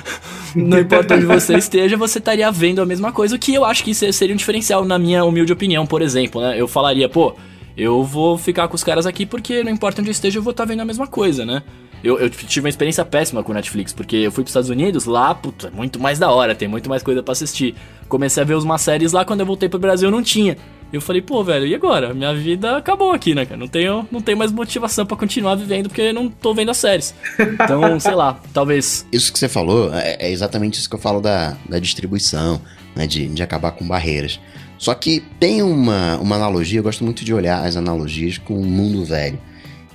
*laughs* não importa onde você esteja, você estaria vendo a mesma coisa, o que eu acho que seria um diferencial, na minha humilde opinião, por exemplo, né? Eu falaria, pô, eu vou ficar com os caras aqui porque não importa onde eu esteja, eu vou estar tá vendo a mesma coisa, né? Eu, eu, tive uma experiência péssima com Netflix, porque eu fui para os Estados Unidos, lá, puta, é muito mais da hora, tem muito mais coisa para assistir. Comecei a ver umas séries lá, quando eu voltei pro Brasil não tinha. Eu falei, pô, velho, e agora? Minha vida acabou aqui, né, cara? Não tenho, não tenho mais motivação para continuar vivendo porque não tô vendo as séries. Então, *laughs* sei lá, talvez. Isso que você falou é, é, exatamente isso que eu falo da, da distribuição, né? De, de acabar com barreiras. Só que tem uma, uma analogia, eu gosto muito de olhar as analogias com o mundo velho.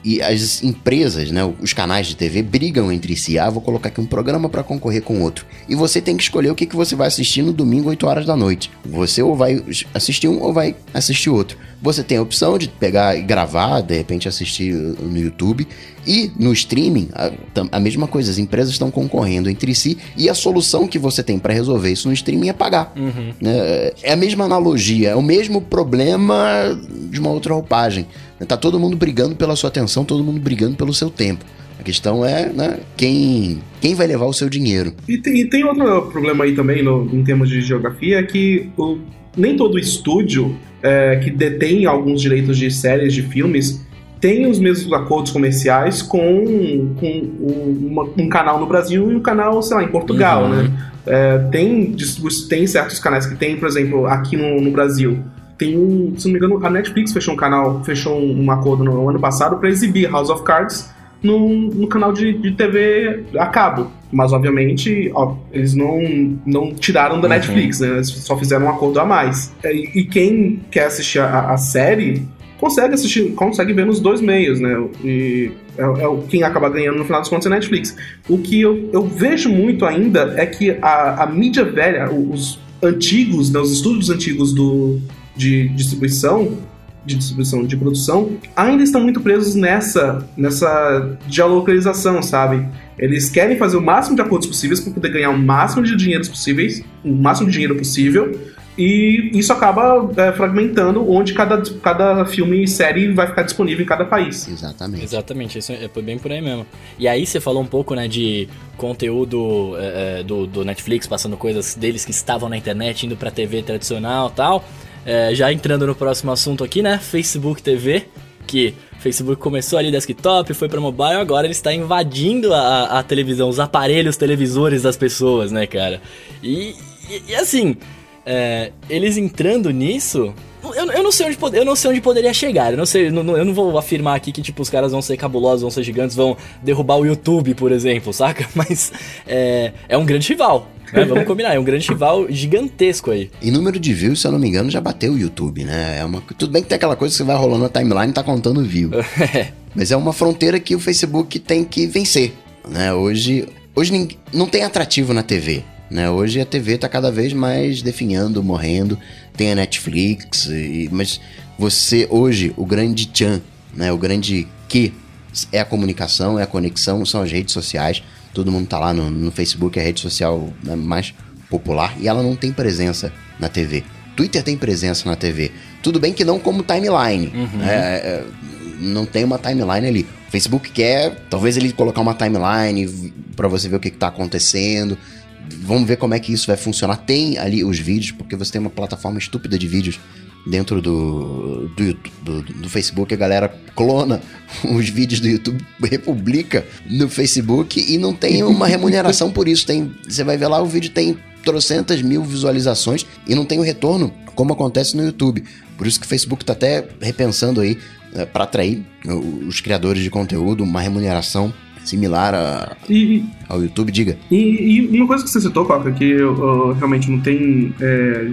E as empresas, né, os canais de TV brigam entre si. Ah, vou colocar aqui um programa para concorrer com outro. E você tem que escolher o que, que você vai assistir no domingo, 8 horas da noite. Você ou vai assistir um ou vai assistir outro. Você tem a opção de pegar e gravar, de repente assistir no YouTube. E no streaming, a, a mesma coisa. As empresas estão concorrendo entre si. E a solução que você tem para resolver isso no streaming é pagar. Uhum. Né? É a mesma analogia, é o mesmo problema de uma outra roupagem. Tá todo mundo brigando pela sua atenção, todo mundo brigando pelo seu tempo. A questão é, né, quem, quem vai levar o seu dinheiro. E tem, e tem outro problema aí também, no, em termos de geografia, é que o, nem todo estúdio é, que detém alguns direitos de séries, de filmes, tem os mesmos acordos comerciais com, com uma, um canal no Brasil e um canal, sei lá, em Portugal, uhum. né? É, tem, tem certos canais que tem, por exemplo, aqui no, no Brasil, tem um, se não me engano, a Netflix fechou um canal, fechou um, um acordo no ano passado para exibir House of Cards no, no canal de, de TV a cabo. Mas, obviamente, ó, eles não, não tiraram da uhum. Netflix, né? Eles só fizeram um acordo a mais. E, e quem quer assistir a, a, série consegue assistir, consegue ver nos dois meios, né? E é, é quem acaba ganhando no final dos contos é a Netflix. O que eu, eu vejo muito ainda é que a, a mídia velha, os antigos, né, os estúdios antigos do, de distribuição, de distribuição, de produção, ainda estão muito presos nessa, nessa geolocalização, sabe? Eles querem fazer o máximo de acordos possíveis para poder ganhar o máximo de dinheiro possíveis, o máximo de dinheiro possível, e isso acaba é, fragmentando onde cada, cada filme e série vai ficar disponível em cada país. Exatamente. Exatamente, isso é bem por aí mesmo. E aí você falou um pouco, né, de conteúdo é, é do, do Netflix, passando coisas deles que estavam na internet, indo pra TV tradicional e tal. É, já entrando no próximo assunto aqui, né? Facebook TV, que Facebook começou ali desktop, foi para mobile, agora ele está invadindo a, a, televisão, os aparelhos televisores das pessoas, né, cara? E, e, e assim, é, eles entrando nisso, eu, eu, não sei onde, eu não sei onde poderia chegar. Eu não sei, não, eu não vou afirmar aqui que tipo os caras vão ser cabulosos, vão ser gigantes, vão derrubar o YouTube, por exemplo, saca? *laughs* Mas é, é um grande rival. *laughs* Né? Vamos combinar, é um grande rival gigantesco aí. E número de views, se eu não me engano, já bateu o YouTube, né? É uma... Tudo bem que tem aquela coisa que você vai rolando na timeline e tá contando view. *laughs* Mas é uma fronteira que o Facebook tem que vencer. Né? Hoje, hoje não tem atrativo na TV. Né? Hoje a TV está cada vez mais definhando, morrendo. Tem a Netflix, e, mas você hoje o grande tchan, né? O grande que é a comunicação, é a conexão, são as redes sociais. Todo mundo tá lá no, no Facebook, é a rede social né, mais popular, e ela não tem presença na TV. Twitter tem presença na TV. Tudo bem que não como timeline. Uhum. É, é, não tem uma timeline ali. O Facebook quer, talvez ele colocar uma timeline para você ver o que, que tá acontecendo. Vamos ver como é que isso vai funcionar. Tem ali os vídeos, porque você tem uma plataforma estúpida de vídeos dentro do, do, do, do, Facebook, a galera clona *laughs* os vídeos do YouTube, republica no Facebook e não tem uma remuneração por isso. Tem, você vai ver lá, o vídeo tem trocentas mil visualizações e não tem o retorno, como acontece no YouTube. Por isso que o Facebook está até repensando aí é, para atrair os criadores de conteúdo, uma remuneração similar a, e, ao YouTube, diga. E, e, uma coisa que você citou, Coca, que eu, eu realmente não tem, é,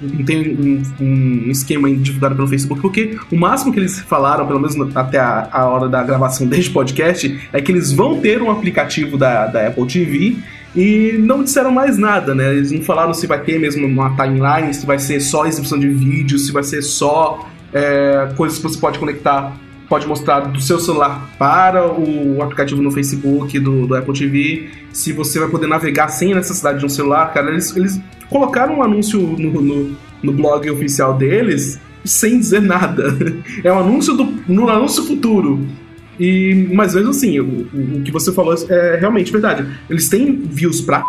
não tem um, um, esquema divulgado pelo Facebook, porque o máximo que eles falaram, pelo menos até a, a hora da gravação deste podcast, é que eles vão ter um aplicativo da, da Apple TV e não disseram mais nada, né? Eles não falaram se vai ter mesmo uma timeline, se vai ser só exibição de vídeo, se vai ser só é, coisas que você pode conectar pode mostrar do seu celular para o aplicativo no Facebook do, do Apple TV, se você vai poder navegar sem necessidade de um celular, cara. Eles, eles colocaram um anúncio no, no, no blog oficial deles sem dizer nada. *laughs* É um anúncio do, no anúncio futuro. E, mas mesmo assim, o, o, que você falou é realmente verdade. Eles têm views pra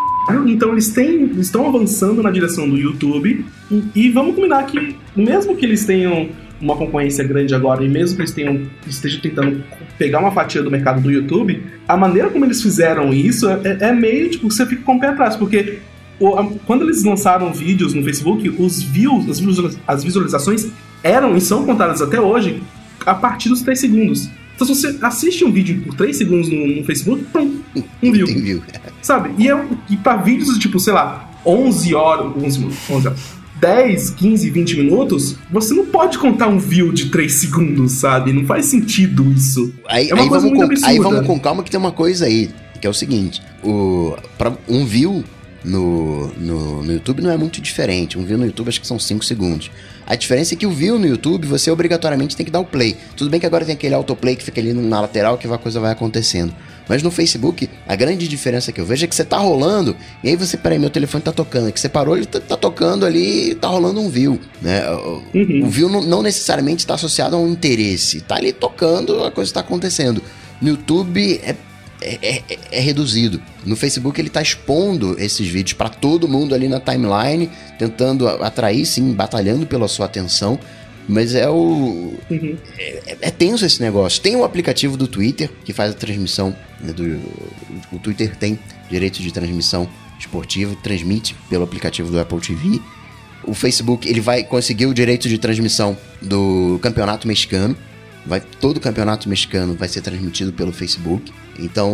então eles têm, estão avançando na direção do YouTube. E, e vamos combinar que, mesmo que eles tenham uma concorrência grande agora, e mesmo que eles tenham, estejam tentando pegar uma fatia do mercado do YouTube, a maneira como eles fizeram isso é, é meio tipo, você fica com o pé atrás, porque o, a, quando eles lançaram vídeos no Facebook, os views, as, as visualizações eram e são contadas até hoje a partir dos 3 segundos. Então, se você assiste um vídeo por 3 segundos no, no Facebook, pum, um view. view. Sabe? E, é, e pra vídeos, tipo, sei lá, 11 horas, 11, 11 horas 10, 15, 20 minutos, você não pode contar um view de 3 segundos, sabe? Não faz sentido isso. Aí, é aí vamos com, absurda. Aí vamos com calma que tem uma coisa aí, que é o seguinte: o, pra um view no, no, no YouTube não é muito diferente. Um view no YouTube acho que são 5 segundos. A diferença é que o view no YouTube você obrigatoriamente tem que dar o play. Tudo bem que agora tem aquele autoplay que fica ali na lateral que a coisa vai acontecendo. Mas no Facebook, a grande diferença que eu vejo é que você tá rolando, e aí você, peraí, meu telefone tá tocando, é que você parou, ele tá, tá tocando ali tá rolando um view, né? Uhum. O view não, não necessariamente está associado a um interesse, tá ali tocando, a coisa está acontecendo. No YouTube é é, é, é, reduzido. No Facebook ele está expondo esses vídeos para todo mundo ali na timeline, tentando atrair, sim, batalhando pela sua atenção. Mas é o. Uhum. É, é, tenso esse negócio. Tem o aplicativo do Twitter que faz a transmissão. Né, do, o Twitter tem direito de transmissão esportiva, transmite pelo aplicativo do Apple TV. O Facebook ele vai conseguir o direito de transmissão do campeonato mexicano. vai todo o campeonato mexicano vai ser transmitido pelo Facebook. Então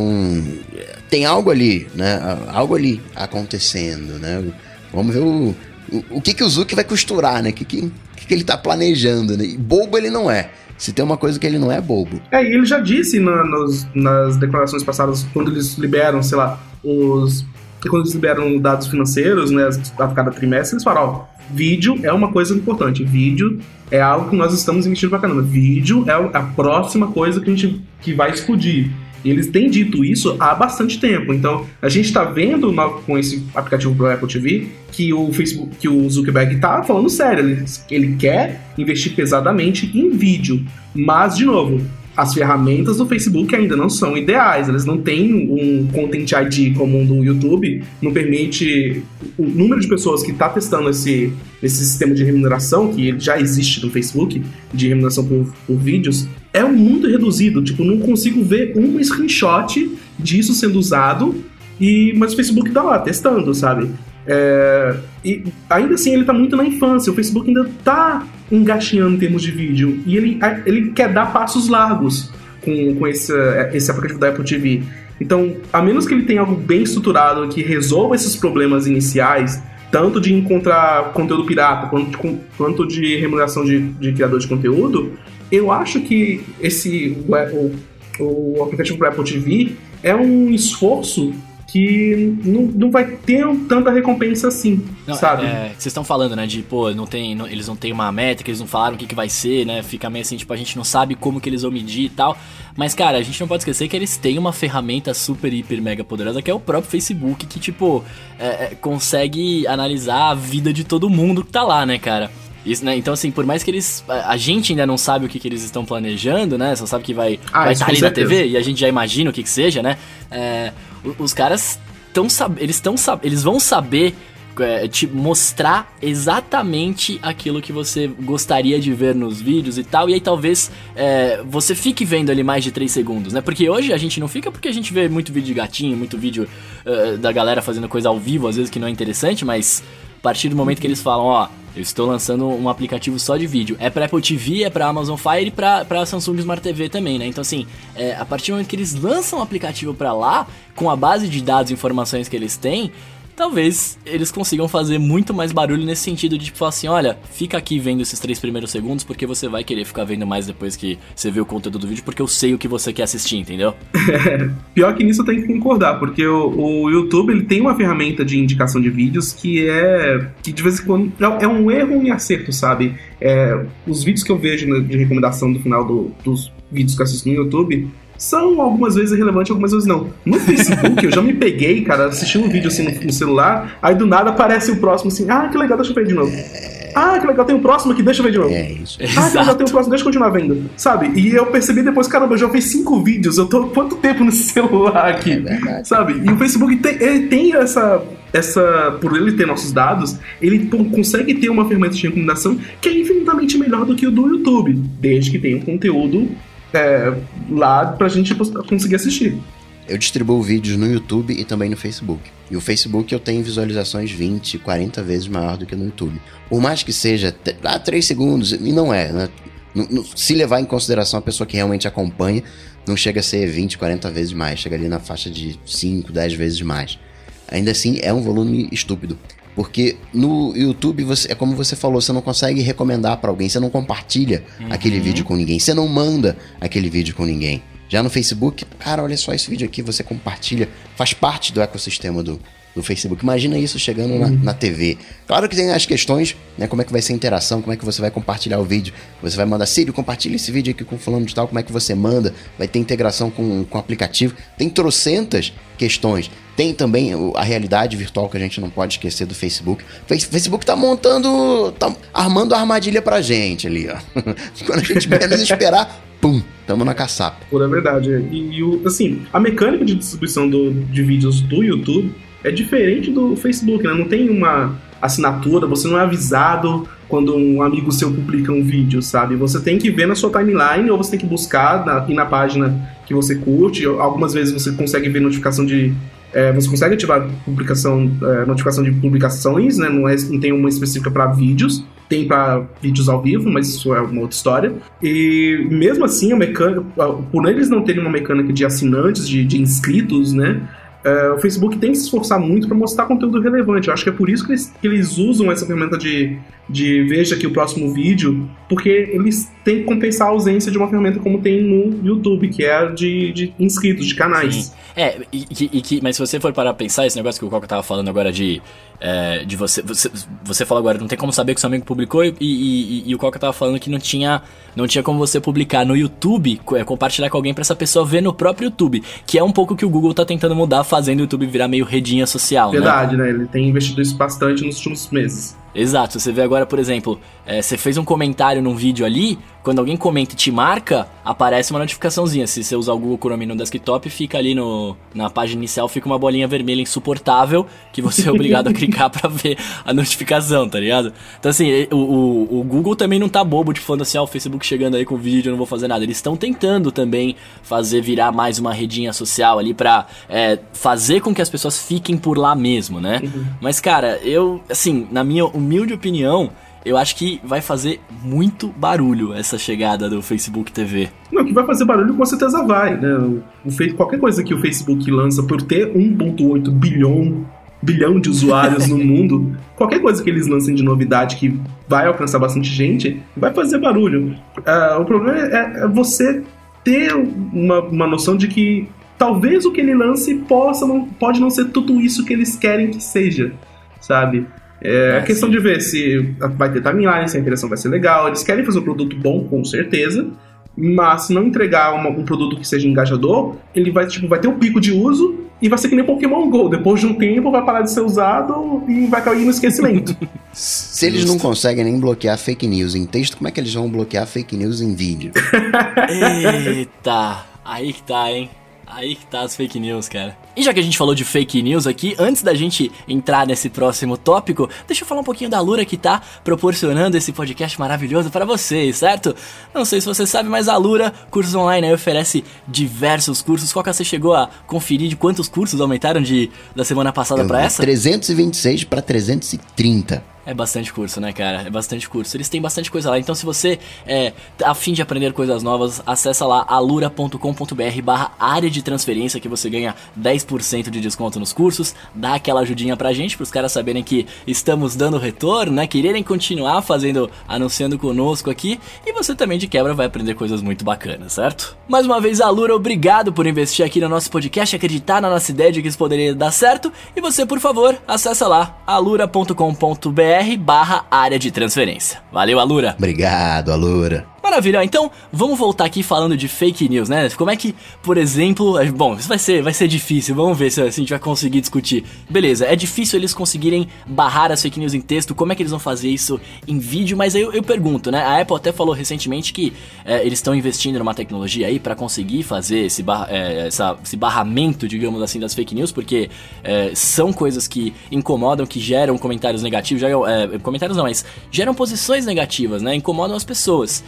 tem algo ali, né? Algo ali acontecendo, né? Vamos ver o, o, o que que o Zuki vai costurar, né? O que, que, que ele tá planejando, né? E bobo ele não é. Se tem uma coisa que ele não é bobo. É, e ele já disse na, nos, nas declarações passadas, quando eles liberam, sei lá, os. Quando eles liberam dados financeiros, né, a cada trimestre, eles falam, ó, vídeo é uma coisa importante. Vídeo é algo que nós estamos investindo pra caramba. Vídeo é a próxima coisa que a gente que vai explodir. E eles têm dito isso há bastante tempo. Então, a gente está vendo no, com esse aplicativo do Apple TV que o Facebook, que o Zuckerberg está falando sério. Ele, ele quer investir pesadamente em vídeo. Mas, de novo, as ferramentas do Facebook ainda não são ideais, eles não têm um Content ID como um do YouTube, não permite o número de pessoas que está testando esse, esse sistema de remuneração, que já existe no Facebook, de remuneração por, por vídeos, é muito reduzido, tipo, não consigo ver um screenshot disso sendo usado, e mas o Facebook tá lá testando, sabe? É, e ainda assim ele tá muito na infância, o Facebook ainda tá engatinhando em termos de vídeo. E ele, ele quer dar passos largos com, com esse, esse aplicativo da Apple TV. Então, a menos que ele tenha algo bem estruturado que resolva esses problemas iniciais, tanto de encontrar conteúdo pirata quanto, quanto de remuneração de, de criador de conteúdo, eu acho que esse o, o aplicativo para Apple TV é um esforço que não, não vai ter tanta recompensa assim, não, sabe? É, vocês estão falando, né, de, pô, não tem, não, eles não têm uma métrica, eles não falaram o que, que vai ser, né, fica meio assim, tipo, a gente não sabe como que eles vão medir e tal, mas, cara, a gente não pode esquecer que eles têm uma ferramenta super, hiper, mega poderosa, que é o próprio Facebook, que, tipo, é, é, consegue analisar a vida de todo mundo que tá lá, né, cara? Isso, né? Então, assim, por mais que eles. A gente ainda não sabe o que, que eles estão planejando, né? Só sabe que vai ah, vai estar tá ali na TV e a gente já imagina o que, que seja, né? É, os caras estão eles estão eles vão saber é, te mostrar exatamente aquilo que você gostaria de ver nos vídeos e tal, e aí talvez é, você fique vendo ali mais de 3 segundos, né? Porque hoje a gente não fica porque a gente vê muito vídeo de gatinho, muito vídeo uh, da galera fazendo coisa ao vivo, às vezes que não é interessante, mas a partir do momento que eles falam, ó, eu estou lançando um aplicativo só de vídeo. É para Apple TV, é para Amazon Fire e para Samsung Smart TV também, né? Então, assim, é, a partir do momento que eles lançam um aplicativo para lá, com a base de dados e informações que eles têm, talvez eles consigam fazer muito mais barulho nesse sentido de tipo assim, olha, fica aqui vendo esses três primeiros segundos porque você vai querer ficar vendo mais depois que você vê o conteúdo do vídeo porque eu sei o que você quer assistir, entendeu? *laughs* Pior que nisso eu tenho que concordar, porque o, o, YouTube ele tem uma ferramenta de indicação de vídeos que é que de vez em quando é, é um erro e acerto, sabe? É, os vídeos que eu vejo de recomendação do final do, dos vídeos que eu assisto no YouTube são algumas vezes relevantes, algumas vezes não. No Facebook, eu já me peguei, cara, assistindo um vídeo assim no, no, celular, aí do nada aparece o próximo assim, ah, que legal, deixa eu ver de novo. Ah, que legal, tem o próximo aqui, deixa eu ver de novo. É isso. Ah, que legal, tem o próximo, deixa eu continuar vendo. Sabe? E eu percebi depois, caramba, eu já fiz cinco vídeos, eu tô quanto tempo nesse *laughs* celular aqui? É sabe? E o Facebook tem, ele tem essa essa, por ele ter nossos dados, ele consegue ter uma ferramenta de recomendação que é infinitamente melhor do que o do YouTube, desde que tenha um conteúdo é, lá pra gente conseguir assistir. Eu distribuo vídeos no YouTube e também no Facebook. E o Facebook eu tenho visualizações 20, 40 vezes maior do que no YouTube. Por mais que seja ah, 3 segundos, e não é, né? Se levar em consideração a pessoa que realmente acompanha, não chega a ser 20, 40 vezes mais, chega ali na faixa de 5, 10 vezes mais. Ainda assim, é um volume estúpido. Porque no YouTube você, é como você falou, você não consegue recomendar para alguém, você não compartilha uhum. aquele vídeo com ninguém, você não manda aquele vídeo com ninguém. Já no Facebook, cara, olha só esse vídeo aqui, você compartilha, faz parte do ecossistema do, do Facebook. Imagina isso chegando uhum. na, na, TV. Claro que tem as questões, né? Como é que vai ser a interação, como é que você vai compartilhar o vídeo. Você vai mandar, Sírio, compartilha esse vídeo aqui com fulano de tal, como é que você manda, vai ter integração com, com o aplicativo. Tem trocentas questões. Tem também a realidade virtual que a gente não pode esquecer do Facebook. O Facebook tá montando, tá armando a armadilha pra gente ali, ó. *laughs* Quando a gente menos esperar, pum, tamo na caçapa. Pura verdade. E, e, assim, a mecânica de distribuição do, de vídeos do YouTube é diferente do Facebook, né? Não tem uma assinatura, você não é avisado quando um amigo seu publica um vídeo, sabe? Você tem que ver na sua timeline ou você tem que buscar na, na página que você curte. Algumas vezes você consegue ver notificação de. É, você consegue ativar publicação, é, notificação de publicações, né? Não, é, não tem uma específica para vídeos. tem para vídeos ao vivo, mas isso é uma outra história. E mesmo assim, a mecânica, por eles não terem uma mecânica de assinantes, de, de inscritos, né? É, o Facebook tem que se esforçar muito para mostrar conteúdo relevante. Eu acho que é por isso que eles, que eles usam essa ferramenta de, de veja aqui o próximo vídeo, porque eles têm que compensar a ausência de uma ferramenta como tem no YouTube, que é de, de inscritos, de canais. Sim. É, e, e, e, mas se você for parar pra pensar, esse negócio que o Coca tava falando agora de, é, de você, você. Você falou agora, não tem como saber que seu amigo publicou e, e, e, o Coca tava falando que não tinha, não tinha como você publicar no YouTube, é, compartilhar com alguém para essa pessoa ver no próprio YouTube. Que é um pouco que o Google tá tentando mudar, fazendo o YouTube virar meio redinha social. Né? Verdade, né? né? Ele tem investido isso bastante nos últimos meses. Exato, você vê agora, por exemplo, é, você fez um comentário num vídeo ali, quando alguém comenta e te marca, aparece uma notificaçãozinha. Se você usar o Google Chrome no desktop, fica ali no, na página inicial, fica uma bolinha vermelha insuportável que você é obrigado a clicar *laughs* para ver a notificação, tá ligado? Então assim, o, o, o, Google também não tá bobo de falando assim, ó, ah, o Facebook chegando aí com o vídeo, eu não vou fazer nada. Eles estão tentando também fazer virar mais uma redinha social ali pra é, fazer com que as pessoas fiquem por lá mesmo, né? Uhum. Mas cara, eu, assim, na minha humilde opinião, eu acho que vai fazer muito barulho essa chegada do Facebook TV. Não, que vai fazer barulho com certeza vai, né? O, qualquer coisa que o Facebook lança por ter 1.8 bilhão bilhão de usuários no *laughs* mundo, qualquer coisa que eles lancem de novidade que vai alcançar bastante gente, vai fazer barulho. Uh, o problema é, é, você ter uma, uma noção de que talvez o que ele lance possa não, pode não ser tudo isso que eles querem que seja, sabe? É, é questão sim. de ver se vai ter timeline, se a interação vai ser legal. Eles querem fazer um produto bom, com certeza. Mas se não entregar uma, um produto que seja engajador, ele vai, tipo, vai ter um pico de uso e vai ser que nem Pokémon GO. Depois de um tempo vai parar de ser usado e vai cair no esquecimento. *laughs* se eles não conseguem nem bloquear fake news em texto, como é que eles vão bloquear fake news em vídeo? *laughs* Eita, aí que tá, hein? Aí que tá as fake news, cara. E já que a gente falou de fake news aqui, antes da gente entrar nesse próximo tópico, deixa eu falar um pouquinho da Lura que tá proporcionando esse podcast maravilhoso para vocês, certo? Não sei se você sabe, mas a Lura Cursos Online aí oferece diversos cursos. Qual que você chegou a conferir de quantos cursos aumentaram de da semana passada para essa? 326 para 330. É bastante curso, né, cara? É bastante curso. Eles têm bastante coisa lá. Então, se você é a fim de aprender coisas novas, acessa lá alura.com.br barra área de transferência que você ganha 10% de desconto nos cursos. Dá aquela ajudinha pra gente, pros caras saberem que estamos dando retorno, né? Quererem continuar fazendo, anunciando conosco aqui. E você também, de quebra, vai aprender coisas muito bacanas, certo? Mais uma vez, Alura, obrigado por investir aqui no nosso podcast, acreditar na nossa ideia de que isso poderia dar certo. E você, por favor, acessa lá alura.com.br barra área de transferência. Valeu, Alura! Obrigado, Alura! Maravilha, então vamos voltar aqui falando de fake news, né? Como é que, por exemplo, é, bom, isso vai ser, vai ser difícil, vamos ver se, a gente vai conseguir discutir. Beleza, é difícil eles conseguirem barrar as fake news em texto, como é que eles vão fazer isso em vídeo? Mas aí eu, eu pergunto, né? A Apple até falou recentemente que é, eles estão investindo numa tecnologia aí para conseguir fazer esse, é, essa, esse barramento, digamos assim, das fake news, porque é, são coisas que incomodam, que geram comentários negativos, geram, é, comentários não, mas geram posições negativas, né? Incomodam as pessoas.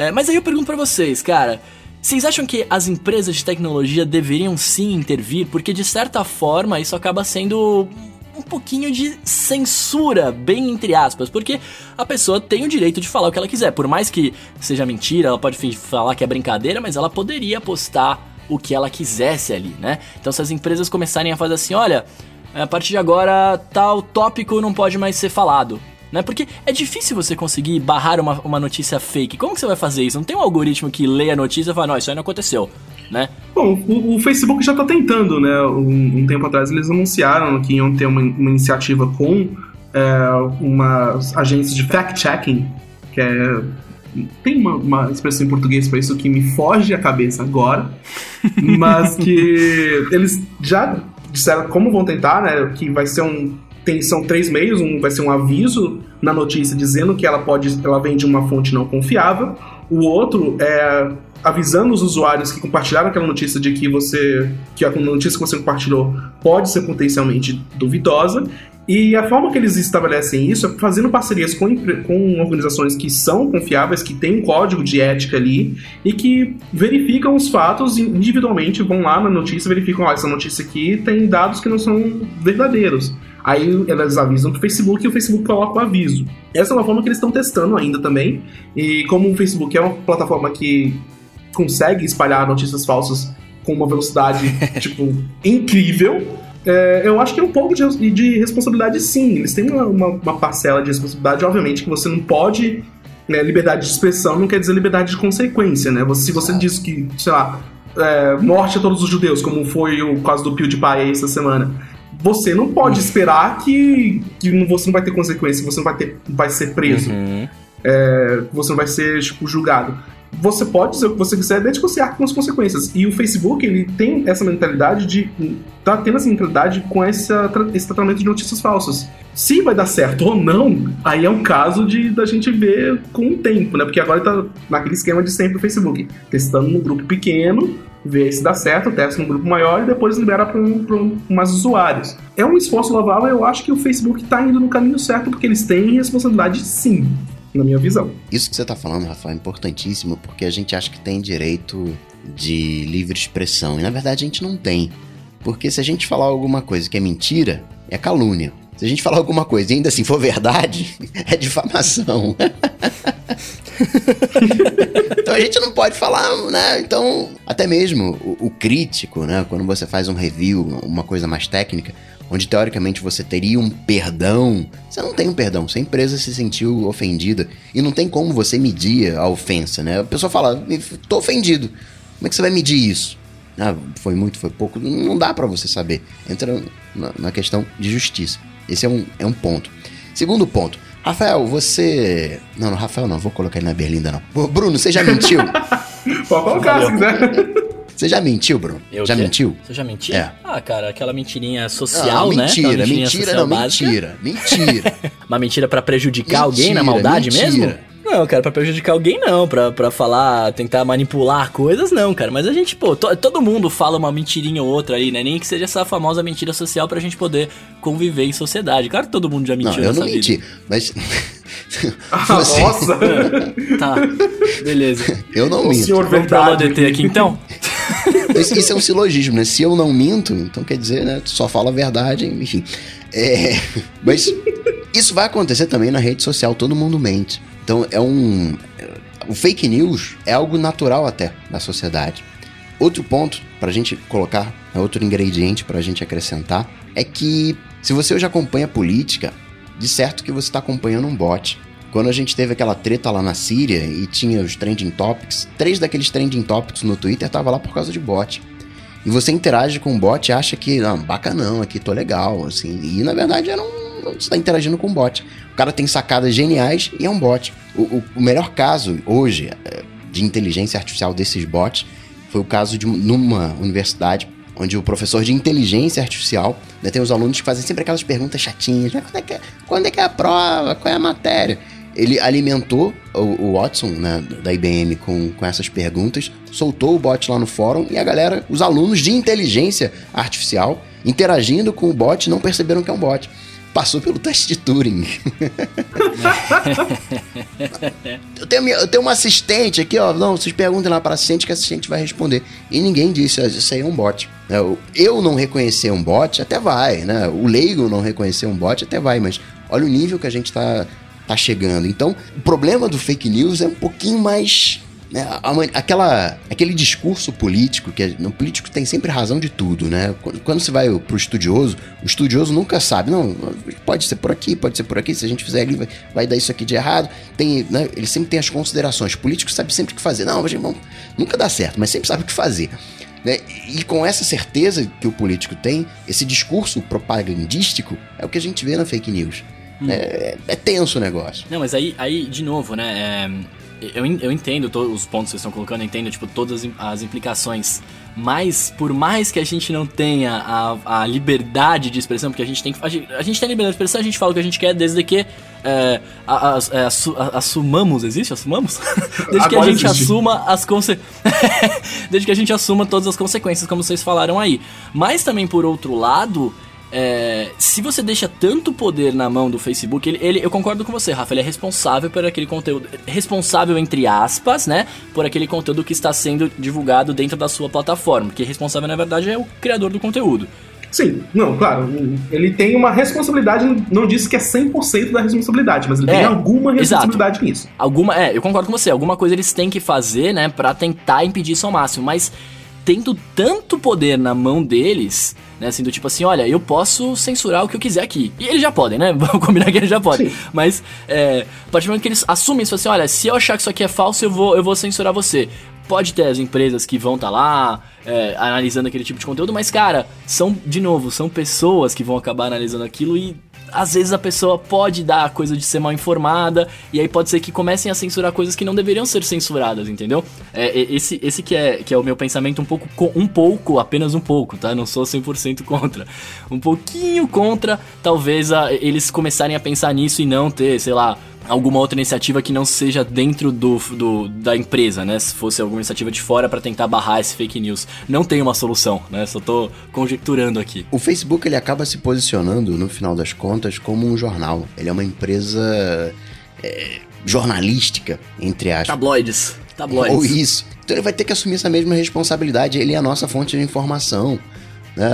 É, mas aí eu pergunto para vocês, cara. Vocês acham que as empresas de tecnologia deveriam sim intervir? Porque de certa forma isso acaba sendo um pouquinho de censura, bem entre aspas, porque a pessoa tem o direito de falar o que ela quiser. Por mais que seja mentira, ela pode falar que é brincadeira, mas ela poderia postar o que ela quisesse ali, né? Então se as empresas começarem a fazer assim, olha, a partir de agora tal tópico não pode mais ser falado né? Porque é difícil você conseguir barrar uma, uma notícia fake. Como que você vai fazer isso? Não tem um algoritmo que lê a notícia e fala, não, isso aí não aconteceu, né? Bom, o, o Facebook já está tentando, né? Um, um, tempo atrás eles anunciaram que iam ter uma, uma iniciativa com é, uma agência de fact-checking, que é tem uma, uma, expressão em português para isso que me foge a cabeça agora, *laughs* mas que eles já disseram como vão tentar, né? Que vai ser um tem, são três meios, um vai ser um aviso na notícia dizendo que ela pode, ela vem de uma fonte não confiável. O outro é avisando os usuários que compartilharam aquela notícia de que você que a notícia que você compartilhou pode ser potencialmente duvidosa E a forma que eles estabelecem isso é fazendo parcerias com, com organizações que são confiáveis, que têm um código de ética ali e que verificam os fatos individualmente, vão lá na notícia, verificam, ó, essa notícia aqui tem dados que não são verdadeiros. Aí elas avisam pro Facebook e o Facebook coloca o aviso. Essa é uma forma que eles estão testando ainda também. E como o Facebook é uma plataforma que consegue espalhar notícias falsas com uma velocidade, *laughs* tipo, incrível, é, eu acho que é um pouco de, de responsabilidade sim. Eles têm uma, uma, uma, parcela de responsabilidade, obviamente, que você não pode. Né, liberdade de expressão não quer dizer liberdade de consequência, né? Você, se você diz que, sei lá, é, morte a todos os judeus, como foi o caso do PewDiePie essa semana, você não pode esperar que, que você não vai ter consequência, você não vai, ter, vai ser preso, uhum. é, você não vai ser tipo, julgado você pode dizer o que você quiser desde que você arque com as consequências. E o Facebook, ele tem essa mentalidade de. tá tendo essa mentalidade com essa, esse tratamento de notícias falsas. Se vai dar certo ou não, aí é um caso de da gente ver com o tempo, né? Porque agora tá naquele esquema de sempre do Facebook, testando num grupo pequeno, ver se dá certo, testa num grupo maior e depois libera para um, mais usuários. É um esforço louvável, eu acho que o Facebook está indo no caminho certo, porque eles têm responsabilidade sim na minha visão. Isso que você está falando, Rafael, é importantíssimo porque a gente acha que tem direito de livre expressão e na verdade a gente não tem. Porque se a gente falar alguma coisa que é mentira, é calúnia. Se a gente falar alguma coisa e ainda assim for verdade, *laughs* é difamação. *laughs* então a gente não pode falar, né? Então, até mesmo o, o, crítico, né? Quando você faz um review, uma coisa mais técnica, onde teoricamente você teria um perdão, você não tem um perdão. Se a empresa se sentiu ofendida e não tem como você medir a ofensa, né? A pessoa fala, tô ofendido. Como é que você vai medir isso? Ah, foi muito, foi pouco. Não dá para você saber. Entra na, na, questão de justiça. Esse é um, é um ponto. Segundo ponto. Rafael, você. Não, não, Rafael não, vou colocar ele na berlinda, não. Bruno, você já mentiu? *laughs* Pode colocar, se quiser. Você já mentiu, Bruno? Eu já quê? mentiu? Você já mentiu? É. Ah, cara, aquela mentirinha social, não, né? Mentira, mentira, mentira, não, mentira, mentira. Uma mentira para prejudicar mentira, alguém na maldade mentira. mesmo? Não, cara, pra prejudicar alguém não, pra, pra falar, tentar manipular coisas não, cara. Mas a gente, pô, to, todo mundo fala uma mentirinha ou outra aí, né? Nem que seja essa famosa mentira social pra gente poder conviver em sociedade. Claro que todo mundo já mentiu não, eu não vida. menti, mas... *laughs* Ah, *laughs* Nossa! *laughs* tá, beleza. Eu não o minto. Senhor Vamos pra DT aqui então? *laughs* Isso é um silogismo, né? Se eu não minto, então quer dizer, né? Tu só fala a verdade, enfim. É, *laughs* mas isso vai acontecer também na rede social, todo mundo mente. Então é um. O fake news é algo natural até na sociedade. Outro ponto para a gente colocar, né, outro ingrediente para a gente acrescentar, é que se você hoje acompanha política, de certo que você está acompanhando um bot. Quando a gente teve aquela treta lá na Síria e tinha os trending topics, três daqueles trending topics no Twitter tava lá por causa de bot. E você interage com o bot e acha que, não, bacanão, aqui tô legal, assim. E na verdade era um, você está interagindo com o bot. O cara tem sacadas geniais e é um bot. O, o, o melhor caso hoje é, de inteligência artificial desses bots foi o caso de numa universidade onde o professor de inteligência artificial né, tem os alunos que fazem sempre aquelas perguntas chatinhas, né? quando, é que, é, quando é que é a prova, qual é a matéria? Ele alimentou o, o Watson, né, da IBM, com, com essas perguntas, soltou o bot lá no fórum e a galera, os alunos de inteligência artificial, interagindo com o bot, não perceberam que é um bot. Passou pelo teste de Turing. *laughs* eu, tenho, eu tenho uma assistente aqui, ó. Não, vocês perguntem lá para assistente que a assistente vai responder. E ninguém disse, isso aí é um bot. É, eu não reconhecer um bot, até vai, né? O leigo não reconhecer um bot, até vai, mas olha o nível que a gente está tá chegando. Então, o problema do fake news é um pouquinho mais né, aquela, aquele discurso político, que o político tem sempre razão de tudo, né? Quando, quando você vai pro estudioso, o estudioso nunca sabe, não, pode ser por aqui, pode ser por aqui, se a gente fizer ali, vai, vai dar isso aqui de errado. Tem, né, ele sempre tem as considerações. O político sabe sempre o que fazer. Não, gente, nunca dá certo, mas sempre sabe o que fazer. Né? E com essa certeza que o político tem, esse discurso propagandístico é o que a gente vê na fake news. Hum. É, é, tenso o negócio. Não, mas aí, aí de novo, né? É, eu, eu entendo todos os pontos que vocês estão colocando, eu entendo, tipo, todas as implicações. Mas, por mais que a gente não tenha a, a liberdade de expressão, porque a gente tem a gente, a gente tem liberdade de expressão, a gente fala o que a gente quer desde que é, a, a, é, assumamos, existe? Assumamos? *laughs* desde que a gente existe. assuma as consequências. *laughs* desde que a gente assuma todas as consequências, como vocês falaram aí. Mas também, por outro lado, é, se você deixa tanto poder na mão do Facebook, ele, ele, eu concordo com você, Rafa, ele é responsável por aquele conteúdo, responsável entre aspas, né, por aquele conteúdo que está sendo divulgado dentro da sua plataforma, que responsável na verdade é o criador do conteúdo. Sim, não, claro. Ele tem uma responsabilidade, não disse que é 100% da responsabilidade, mas ele é, tem alguma responsabilidade exato. nisso. Alguma, é, eu concordo com você. Alguma coisa eles têm que fazer, né, para tentar impedir isso ao máximo, mas tendo tanto poder na mão deles, né? Assim, do tipo assim, olha, eu posso censurar o que eu quiser aqui. E eles já podem, né? *laughs* Vamos combinar que eles já podem. Sim. Mas, é, a partir do momento que eles assumem isso, assim, olha, se eu achar que isso aqui é falso, eu vou, eu vou censurar você. Pode ter as empresas que vão estar tá lá é, analisando aquele tipo de conteúdo, mas, cara, são, de novo, são pessoas que vão acabar analisando aquilo e às vezes a pessoa pode dar a coisa de ser mal informada, e aí pode ser que comecem a censurar coisas que não deveriam ser censuradas, entendeu? É, esse esse que, é, que é o meu pensamento um pouco, um pouco, apenas um pouco, tá? Não sou 100% contra. Um pouquinho contra, talvez a, eles começarem a pensar nisso e não ter, sei lá, alguma outra iniciativa que não seja dentro do, do da empresa, né? Se fosse alguma iniciativa de fora para tentar barrar esse fake news. Não tem uma solução, né? Só tô conjecturando aqui. O Facebook ele acaba se posicionando, no final das contas, como um jornal. Ele é uma empresa é, jornalística, entre aspas. Tabloides. Tabloides. Ou isso. Então ele vai ter que assumir essa mesma responsabilidade. Ele é a nossa fonte de informação. Né?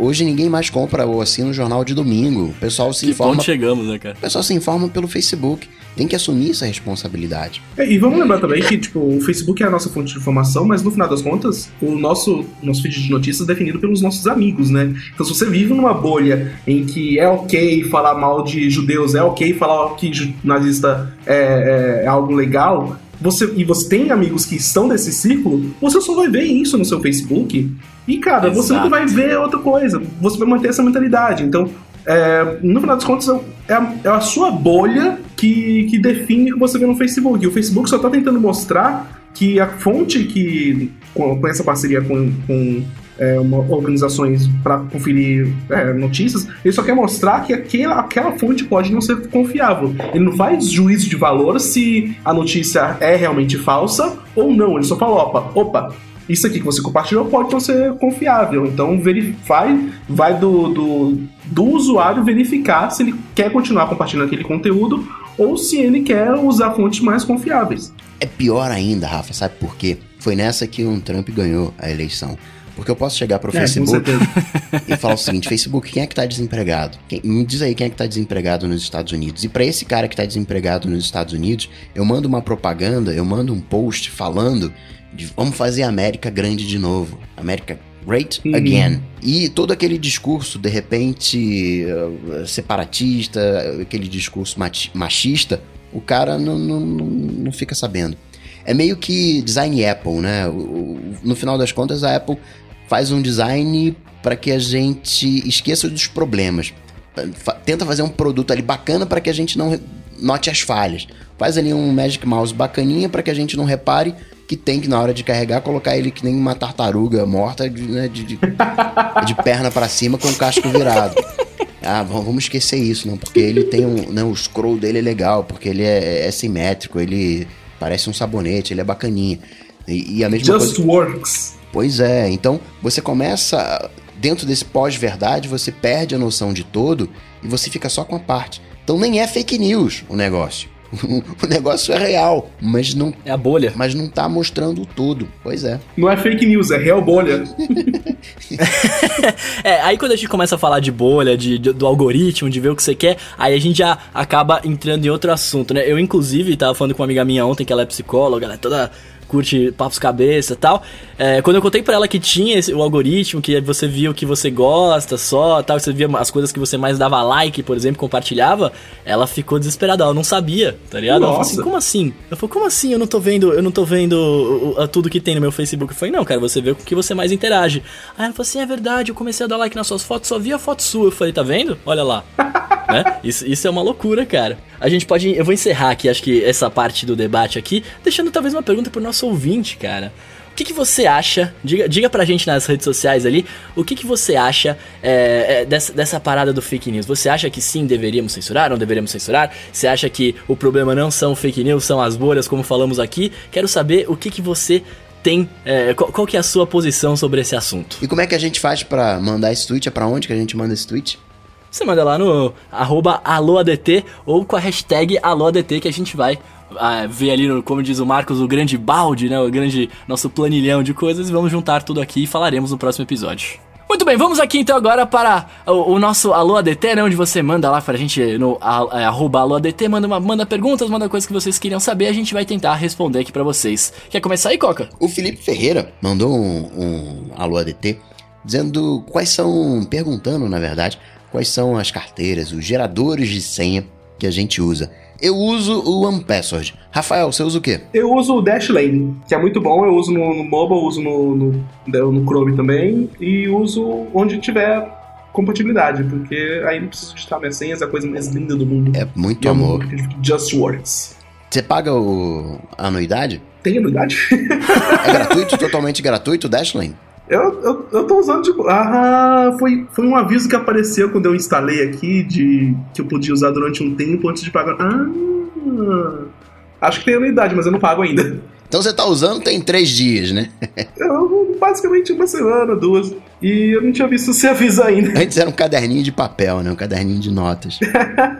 Hoje ninguém mais compra ou assina o jornal de domingo. O pessoal se que informa. Ponto chegamos, né, cara? O pessoal se informa pelo Facebook. Tem que assumir essa responsabilidade. É, e vamos lembrar também que tipo, o Facebook é a nossa fonte de informação, mas no final das contas, o nosso, nosso feed de notícias é definido pelos nossos amigos, né? Então se você vive numa bolha em que é ok falar mal de judeus, é ok falar que nazista é, é, é algo legal, você, e você tem amigos que estão nesse círculo, você só vai ver isso no seu Facebook. E, cara, Exato. você nunca vai ver outra coisa. Você vai manter essa mentalidade. Então, é, no final das contas, é a, é a, sua bolha que, que define o que você vê no Facebook. E o Facebook só está tentando mostrar que a fonte que, com, com essa parceria com, com é, uma, organizações para conferir é, notícias, ele só quer mostrar que aquela, aquela fonte pode não ser confiável. Ele não faz juízo de valor se a notícia é realmente falsa ou não. Ele só fala: opa, opa, isso aqui que você compartilhou pode não ser confiável. Então vai, vai do, do, do usuário verificar se ele quer continuar compartilhando aquele conteúdo ou se ele quer usar fontes mais confiáveis. É pior ainda, Rafa, sabe por quê? Foi nessa que um Trump ganhou a eleição. Porque eu posso chegar pro é, Facebook e falar o seguinte: Facebook, quem é que tá desempregado? Quem, me diz aí quem é que tá desempregado nos Estados Unidos. E para esse cara que tá desempregado nos Estados Unidos, eu mando uma propaganda, eu mando um post falando de vamos fazer a América grande de novo. América Great uhum. Again. E todo aquele discurso, de repente, uh, separatista, aquele discurso machista, o cara não, não, não fica sabendo. É meio que design Apple, né? No final das contas, a Apple faz um design para que a gente esqueça dos problemas. Tenta fazer um produto ali bacana para que a gente não note as falhas. Faz ali um Magic Mouse bacaninha para que a gente não repare que tem que na hora de carregar colocar ele que nem uma tartaruga morta de, né, de, de, *laughs* de perna para cima com o casco virado. Ah, vamos esquecer isso, não, porque ele tem um, não, né, o scroll dele é legal, porque ele é, é simétrico, ele parece um sabonete, ele é bacaninha. E, e a mesma Just coisa... works. Pois é, então você começa dentro desse pós-verdade, você perde a noção de todo e você fica só com a parte. Então nem é fake news o negócio. *laughs* o negócio é real, mas não. É a bolha. Mas não tá mostrando tudo. Pois é. Não é fake news, é real bolha. *laughs* é, aí quando a gente começa a falar de bolha, de, de, do algoritmo, de ver o que você quer, aí a gente já acaba entrando em outro assunto, né? Eu, inclusive, tava falando com uma amiga minha ontem, que ela é psicóloga, ela é toda curte papos cabeça e tal. É, quando eu contei pra ela que tinha esse, o algoritmo, que você via o que você gosta só, tal, você via as coisas que você mais dava like, por exemplo, compartilhava, ela ficou desesperada, ela não sabia, tá ligado? Nossa. Ela falou assim, como assim? Eu falei, como assim? Eu não tô vendo, eu não tô vendo o, o, tudo que tem no meu Facebook. Eu falei, não, cara, você vê com o que você mais interage. Aí ela falou assim, é verdade, eu comecei a dar like nas suas fotos, só via foto sua. Eu falei, tá vendo? Olha lá. *laughs* né? Isso, isso é uma loucura, cara. A gente pode. Eu vou encerrar aqui, acho que essa parte do debate aqui, deixando talvez uma pergunta pro nosso ouvinte, cara. O que, que você acha? Diga, diga pra gente nas redes sociais ali, o que, que você acha é, é, dessa, dessa parada do fake news? Você acha que sim, deveríamos censurar, não deveríamos censurar? Você acha que o problema não são fake news, são as bolhas, como falamos aqui? Quero saber o que, que você tem. É, qual, qual, que é a sua posição sobre esse assunto? E como é que a gente faz para mandar esse tweet? É pra onde que a gente manda esse tweet? Você manda lá no arroba aloadt ou com a hashtag aloadt que a gente vai ah, ver ali, como diz o Marcos, o grande balde, né? O grande nosso planilhão de coisas e vamos juntar tudo aqui e falaremos no próximo episódio. Muito bem, vamos aqui então agora para o, o nosso Alô ADT, né? Onde você manda lá pra gente no a, a, é, arroba Alô ADT, manda, uma, manda perguntas, manda coisas que vocês queriam saber, a gente vai tentar responder aqui para vocês. Quer começar aí, Coca? O Felipe Ferreira mandou um, um Alô ADT dizendo quais são, perguntando na verdade, quais são as carteiras, os geradores de senha que a gente usa. Eu uso o OnePassword. Rafael, você usa o quê? Eu uso o Dashlane, que é muito bom. Eu uso no, no mobile, uso no, no, no Chrome também. E uso onde tiver compatibilidade, porque aí não preciso digitar minhas senhas, é a coisa mais linda do mundo. É muito e amor. É just works. Você paga o, a anuidade? Tem anuidade? é gratuito, totalmente gratuito o Dashlane? Eu, eu, eu tô usando, tipo. Ah, foi, foi um aviso que apareceu quando eu instalei aqui de que eu podia usar durante um tempo antes de pagar. Ah. Acho que tem anuidade, mas eu não pago ainda. Então você tá usando tem três dias, né? eu, basicamente uma semana, duas. E eu não tinha visto esse aviso ainda. Antes era um caderninho de papel, né? Um caderninho de notas.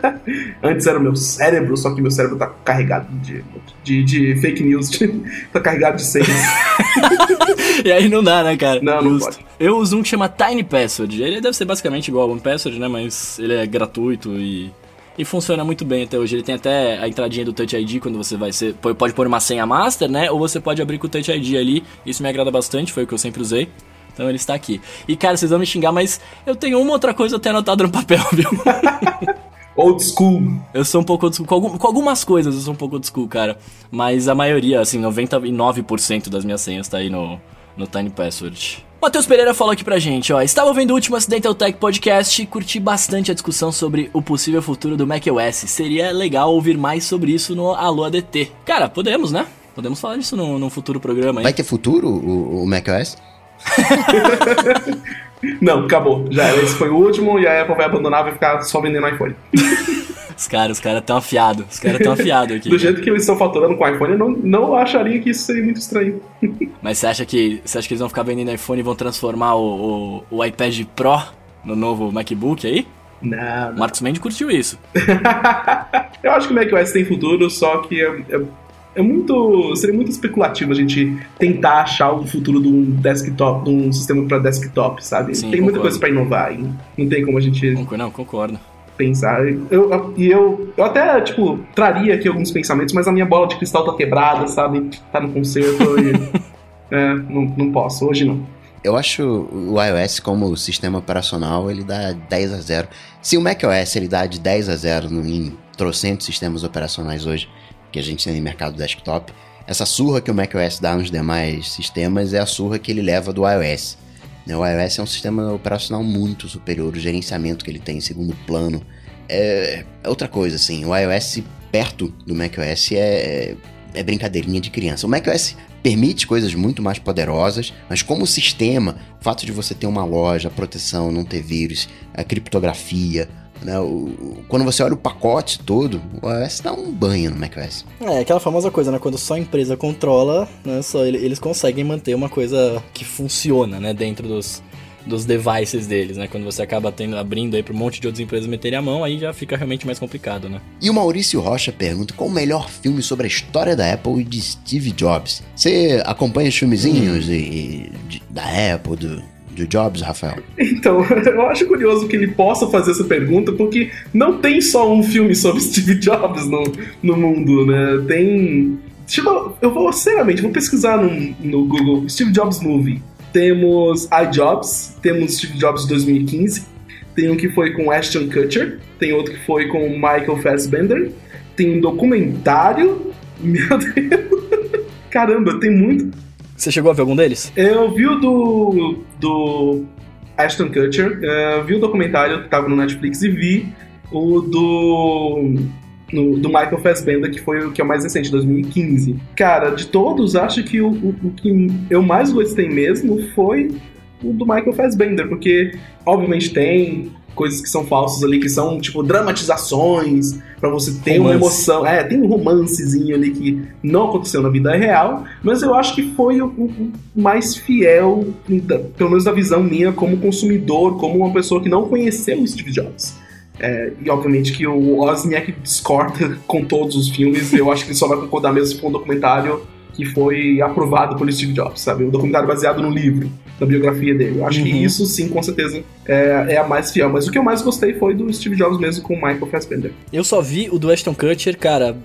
*laughs* Antes era o meu cérebro, só que meu cérebro tá carregado de, de, de fake news. *laughs* tá carregado de senhas. *laughs* e aí não dá, né, cara? Não, não pode. Eu uso um que chama Tiny Password. Ele deve ser basicamente igual ao One Password, né? Mas ele é gratuito e e funciona muito bem até hoje. Ele tem até a entradinha do Touch ID quando você vai ser. Pode pôr uma senha master, né? Ou você pode abrir com o Touch ID ali. Isso me agrada bastante, foi o que eu sempre usei. Então ele está aqui. E cara, vocês vão me xingar, mas eu tenho uma outra coisa até anotada no papel, *laughs* viu? Old school. Eu sou um pouco old school. Com, algum, com, algumas coisas eu sou um pouco old school, cara. Mas a maioria, assim, 99% das minhas senhas tá aí no, no Tiny Password. Matheus Pereira falou aqui pra gente, ó. Estava ouvindo o último Acidental Tech Podcast e curti bastante a discussão sobre o possível futuro do macOS. Seria legal ouvir mais sobre isso no Alô ADT. Cara, podemos, né? Podemos falar disso num, num futuro programa aí. Vai ter futuro o, o macOS? *laughs* Não, acabou. Já esse foi o último e a Apple vai abandonar, vai ficar só vendendo iPhone. Os caras, os caras tão afiados. Os caras tão afiados aqui. *laughs* Do cara. jeito que eles estão faturando com o iPhone, eu não, não acharia que isso seria muito estranho. *laughs* Mas você acha que você acha que eles vão ficar vendendo iPhone e vão transformar o, o, o iPad Pro no novo MacBook aí? Não. não. Marcos Mendes curtiu isso. *laughs* eu acho que o macOS tem futuro, só que é, é, é, muito. Seria muito especulativo a gente tentar achar o futuro de um desktop, de um sistema para desktop, sabe? Sim, tem concordo. muita coisa para inovar, hein? Não tem como a gente. Não, concordo pensar. Eu, e eu, eu até, tipo, traria aqui alguns pensamentos, mas a minha bola de cristal tá quebrada, sabe? Tá no conserto e. *laughs* é, não, não posso, hoje não. Eu acho o iOS como sistema operacional, ele dá 10 a 0. Se o macOS ele dá de 10 a 0 no, em trocentos sistemas operacionais hoje, que a gente tem no mercado desktop, essa surra que o macOS dá nos demais sistemas é a surra que ele leva do iOS. Né, o iOS é um sistema operacional muito superior, o gerenciamento que ele tem em segundo plano é, é outra coisa, assim. O iOS perto do macOS é, é brincadeirinha de criança. O macOS permite coisas muito mais poderosas, mas como sistema, o fato de você ter uma loja, proteção, não ter vírus, a criptografia, né? O, quando você olha o pacote todo, o iOS dá um banho no macOS. É, aquela famosa coisa, né? Quando só a empresa controla, né? Só eles conseguem manter uma coisa que funciona, né? Dentro dos, dos devices deles, né? Quando você acaba tendo, abrindo aí para um monte de outras empresas meterem a mão, aí já fica realmente mais complicado, né? E o Maurício Rocha pergunta qual o melhor filme sobre a história da Apple e de Steve Jobs. Você acompanha os filmezinhos hum. e, de, da Apple, do, de Jobs, Rafael? Então, *laughs* eu acho curioso que ele possa fazer essa pergunta, porque não tem só um filme sobre *laughs* Steve Jobs no, no mundo, né? Tem. Tipo, eu vou, seriamente, vou pesquisar no, no Google Steve Jobs Movie. Temos iJobs, temos Steve Jobs 2015, tem um que foi com Ashton Kutcher, tem outro que foi com Michael Fassbender, tem um documentário. *laughs* Meu Deus! Caramba, tem muito. Você chegou a ver algum deles? Eu vi o do, do Ashton Kutcher, uh, vi o documentário que tava no Netflix e vi o do no, do Michael Fassbender, que foi o que é o mais recente, 2015. Cara, de todos, acho que o, o, o, que eu mais gostei mesmo foi o do Michael Fassbender, porque obviamente tem coisas que são falsas ali, que são, tipo, dramatizações, para você ter Romance. uma emoção. É, tem um romancezinho ali que não aconteceu na vida real, mas eu acho que foi o, o mais fiel, pelo menos da visão minha, como consumidor, como uma pessoa que não conheceu o Steve Jobs. É, e obviamente que o Wozniak discorda *laughs* com todos os filmes, eu acho que ele só vai concordar mesmo com o documentário que foi aprovado pelo Steve Jobs, sabe? O documentário baseado no livro, na biografia dele. Eu acho uhum. que isso sim, com certeza, é, é, a mais fiel. Mas o que eu mais gostei foi do Steve Jobs mesmo com o Michael Fassbender. Eu só vi o do Ashton Kutcher, cara,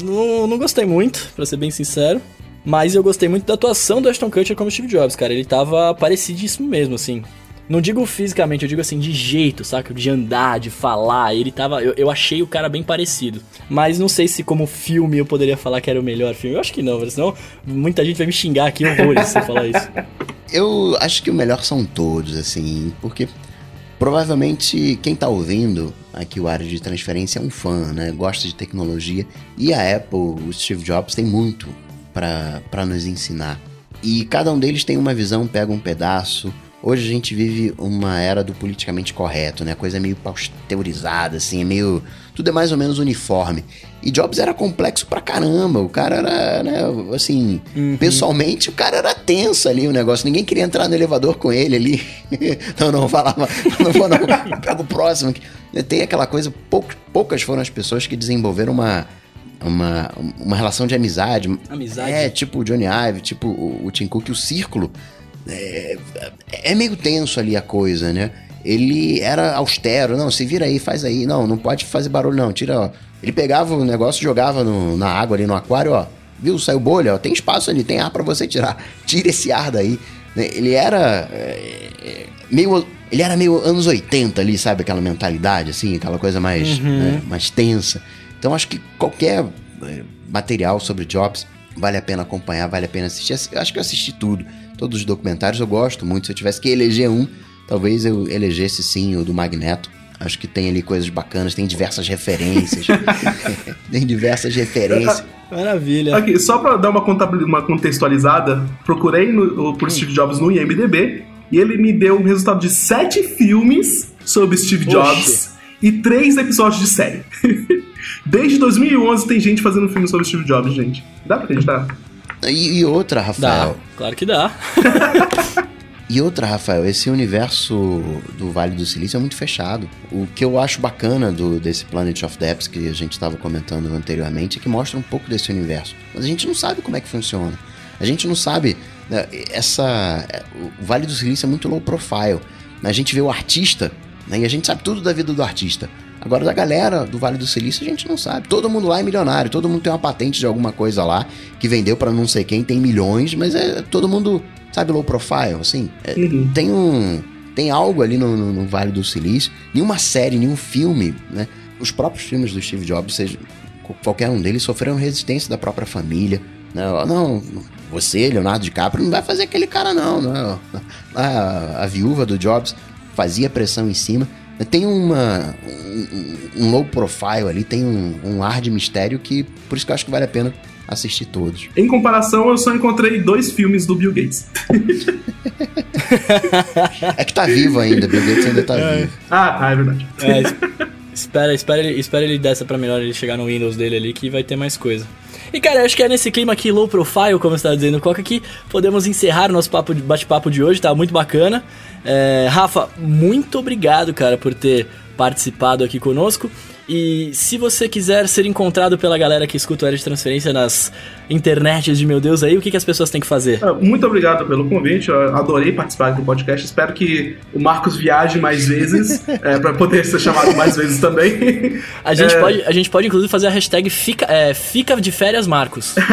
não, não gostei muito, pra ser bem sincero. Mas eu gostei muito da atuação do Ashton Kutcher como Steve Jobs, cara. Ele tava parecidíssimo mesmo, assim. Não digo fisicamente, eu digo assim, de jeito, saca? De andar, de falar. Ele tava. Eu, eu achei o cara bem parecido. Mas não sei se como filme eu poderia falar que era o melhor filme. Eu acho que não, senão muita gente vai me xingar aqui horrores se eu falar isso. *laughs* Eu acho que o melhor são todos, assim, porque provavelmente quem tá ouvindo aqui o área de transferência é um fã, né? Gosta de tecnologia. E a Apple, o Steve Jobs, tem muito para nos ensinar. E cada um deles tem uma visão, pega um pedaço Hoje a gente vive uma era do politicamente correto, né? A coisa é meio pasteurizada, assim, é meio. Tudo é mais ou menos uniforme. E Jobs era complexo pra caramba. O cara era, né, assim, uhum. pessoalmente o cara era tenso ali o negócio. Ninguém queria entrar no elevador com ele ali. *laughs* não, não, falava, não vou não, *laughs* pega o próximo. Tem aquela coisa, poucas foram as pessoas que desenvolveram uma, uma, uma relação de amizade. Amizade. É, tipo o Johnny Ive, tipo o, o Tim Cook, o círculo é, é meio tenso ali a coisa, né? Ele era austero, não, se vira aí, faz aí, não, não pode fazer barulho não, tira, ó. Ele pegava o negócio, jogava no, na água ali no aquário, ó, viu, saiu bolha, ó, tem espaço ali, tem ar para você tirar, tira esse ar daí. Né? Ele era é, é, meio, ele era meio anos 80 ali, sabe, aquela mentalidade assim, aquela coisa mais, uhum. né, mais tensa. Então acho que qualquer é, material sobre Jobs vale a pena acompanhar, vale a pena assistir. Acho que eu assisti tudo todos os documentários eu gosto muito. Se eu tivesse que eleger um, talvez eu elegesse sim o do Magneto. Acho que tem ali coisas bacanas, tem diversas referências. *laughs* *laughs* tem diversas referências. Maravilha. Aqui, só para dar uma, uma, contextualizada, procurei no, por hum. Steve Jobs no IMDB e ele me deu um resultado de sete filmes sobre Steve Jobs e três episódios de série. *laughs* Desde 2011 tem gente fazendo filme sobre Steve Jobs, gente. Dá pra acreditar? E, e outra, Rafael. Dá, claro que dá. *laughs* E outra, Rafael, esse universo do Vale do Silício é muito fechado. O que eu acho bacana do, desse Planet of Depths que a gente estava comentando anteriormente é que mostra um pouco desse universo. Mas a gente não sabe como é que funciona. A gente não sabe. Né, essa, o Vale do Silício é muito low profile. A gente vê o artista né, e a gente sabe tudo da vida do artista. Agora, da galera do Vale do Silício, a gente não sabe. Todo mundo lá é milionário, todo mundo tem uma patente de alguma coisa lá, que vendeu para não sei quem, tem milhões, mas é todo mundo, sabe, low profile, assim. É, uhum. Tem um. Tem algo ali no, no, no, Vale do Silício, nenhuma série, nenhum filme, né? Os próprios filmes do Steve Jobs, seja, qualquer um deles, sofreram resistência da própria família. Né? Não, você, Leonardo DiCaprio, não vai fazer aquele cara, não. não. *laughs* A, a viúva do Jobs fazia pressão em cima. Tem uma, um, um low profile ali, tem um, um ar de mistério que, por isso que eu acho que vale a pena assistir todos. Em comparação, eu só encontrei dois filmes do Bill Gates. *laughs* é que tá vivo ainda, Bill Gates ainda tá é. vivo. Ah, tá, é verdade. É, espera, espera, ele, espera ele dessa pra melhor ele chegar no Windows dele ali que vai ter mais coisa. E cara, acho que é nesse clima aqui low profile, como você tá dizendo, Coca, que podemos encerrar o nosso bate-papo de hoje, tá muito bacana. É, Rafa, muito obrigado, cara, por ter participado aqui conosco. E se você quiser ser encontrado pela galera que escuta o Era de Transferência nas internets de meu Deus aí, o que, que as pessoas têm que fazer? Ah, muito obrigado pelo convite, eu adorei participar do podcast. Espero que o Marcos viaje mais vezes, *laughs* é, para poder ser chamado mais vezes também. A gente, é... pode, a gente pode inclusive fazer a hashtag Fica, é, fica de Férias Marcos. Né?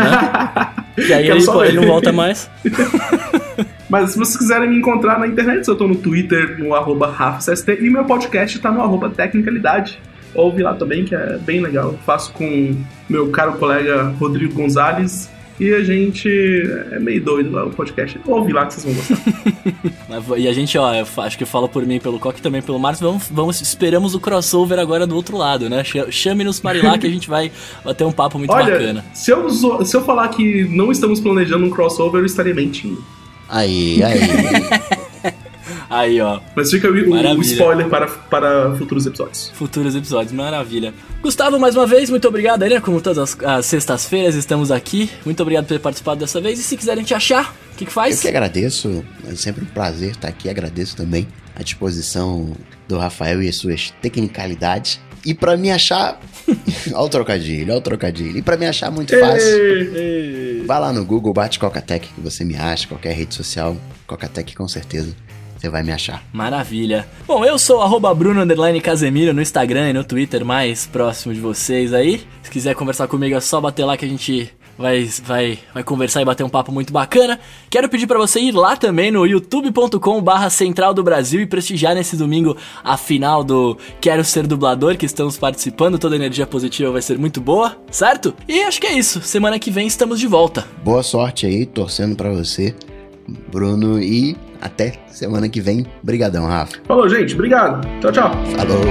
*laughs* que aí ele, ele não volta mais. *laughs* Mas se vocês quiserem me encontrar na internet, eu tô no Twitter, no arroba RafaCST, e meu podcast tá no arroba Tecnicalidade ouve lá também, que é bem legal. Eu faço com meu caro colega Rodrigo Gonzalez. E a gente é meio doido lá o podcast. Ouve lá que vocês vão gostar. *laughs* e a gente, ó, acho que fala por mim pelo Coque também pelo Marcos. Vamos, vamos, esperamos o crossover agora do outro lado, né? Chame-nos para ir lá que a gente vai ter um papo muito Olha, bacana. Se eu, se eu falar que não estamos planejando um crossover, eu estaria mentindo. Aí, aí. *laughs* Aí, ó. Mas fica o, o, spoiler para, para futuros episódios. Futuros episódios, maravilha. Gustavo, mais uma vez, muito obrigado aí, né? Como todas as, as sextas-feiras estamos aqui. Muito obrigado por ter participado dessa vez. E se quiserem te achar, o que, que faz? Eu que agradeço. É sempre um prazer estar aqui. Agradeço também a disposição do Rafael e as suas tecnicalidades. E para me achar. *laughs* olha o trocadilho, olha o trocadilho. E para me achar muito fácil. Vai lá no Google, bate Cocatec que você me acha, qualquer rede social. Cocatec com certeza você vai me achar. Maravilha. Bom, eu sou arroba Bruno Casemiro no Instagram e no Twitter mais próximo de vocês aí. Se quiser conversar comigo é só bater lá que a gente vai, vai, vai conversar e bater um papo muito bacana. Quero pedir para você ir lá também no youtube.com barra Central do Brasil e prestigiar nesse domingo a final do Quero Ser Dublador, que estamos participando, toda a energia positiva vai ser muito boa, certo? E acho que é isso, semana que vem estamos de volta. Boa sorte aí, torcendo para você, Bruno, e até semana que vem. Brigadão, Rafa. Falou, gente, obrigado. Tchau, tchau. Falou.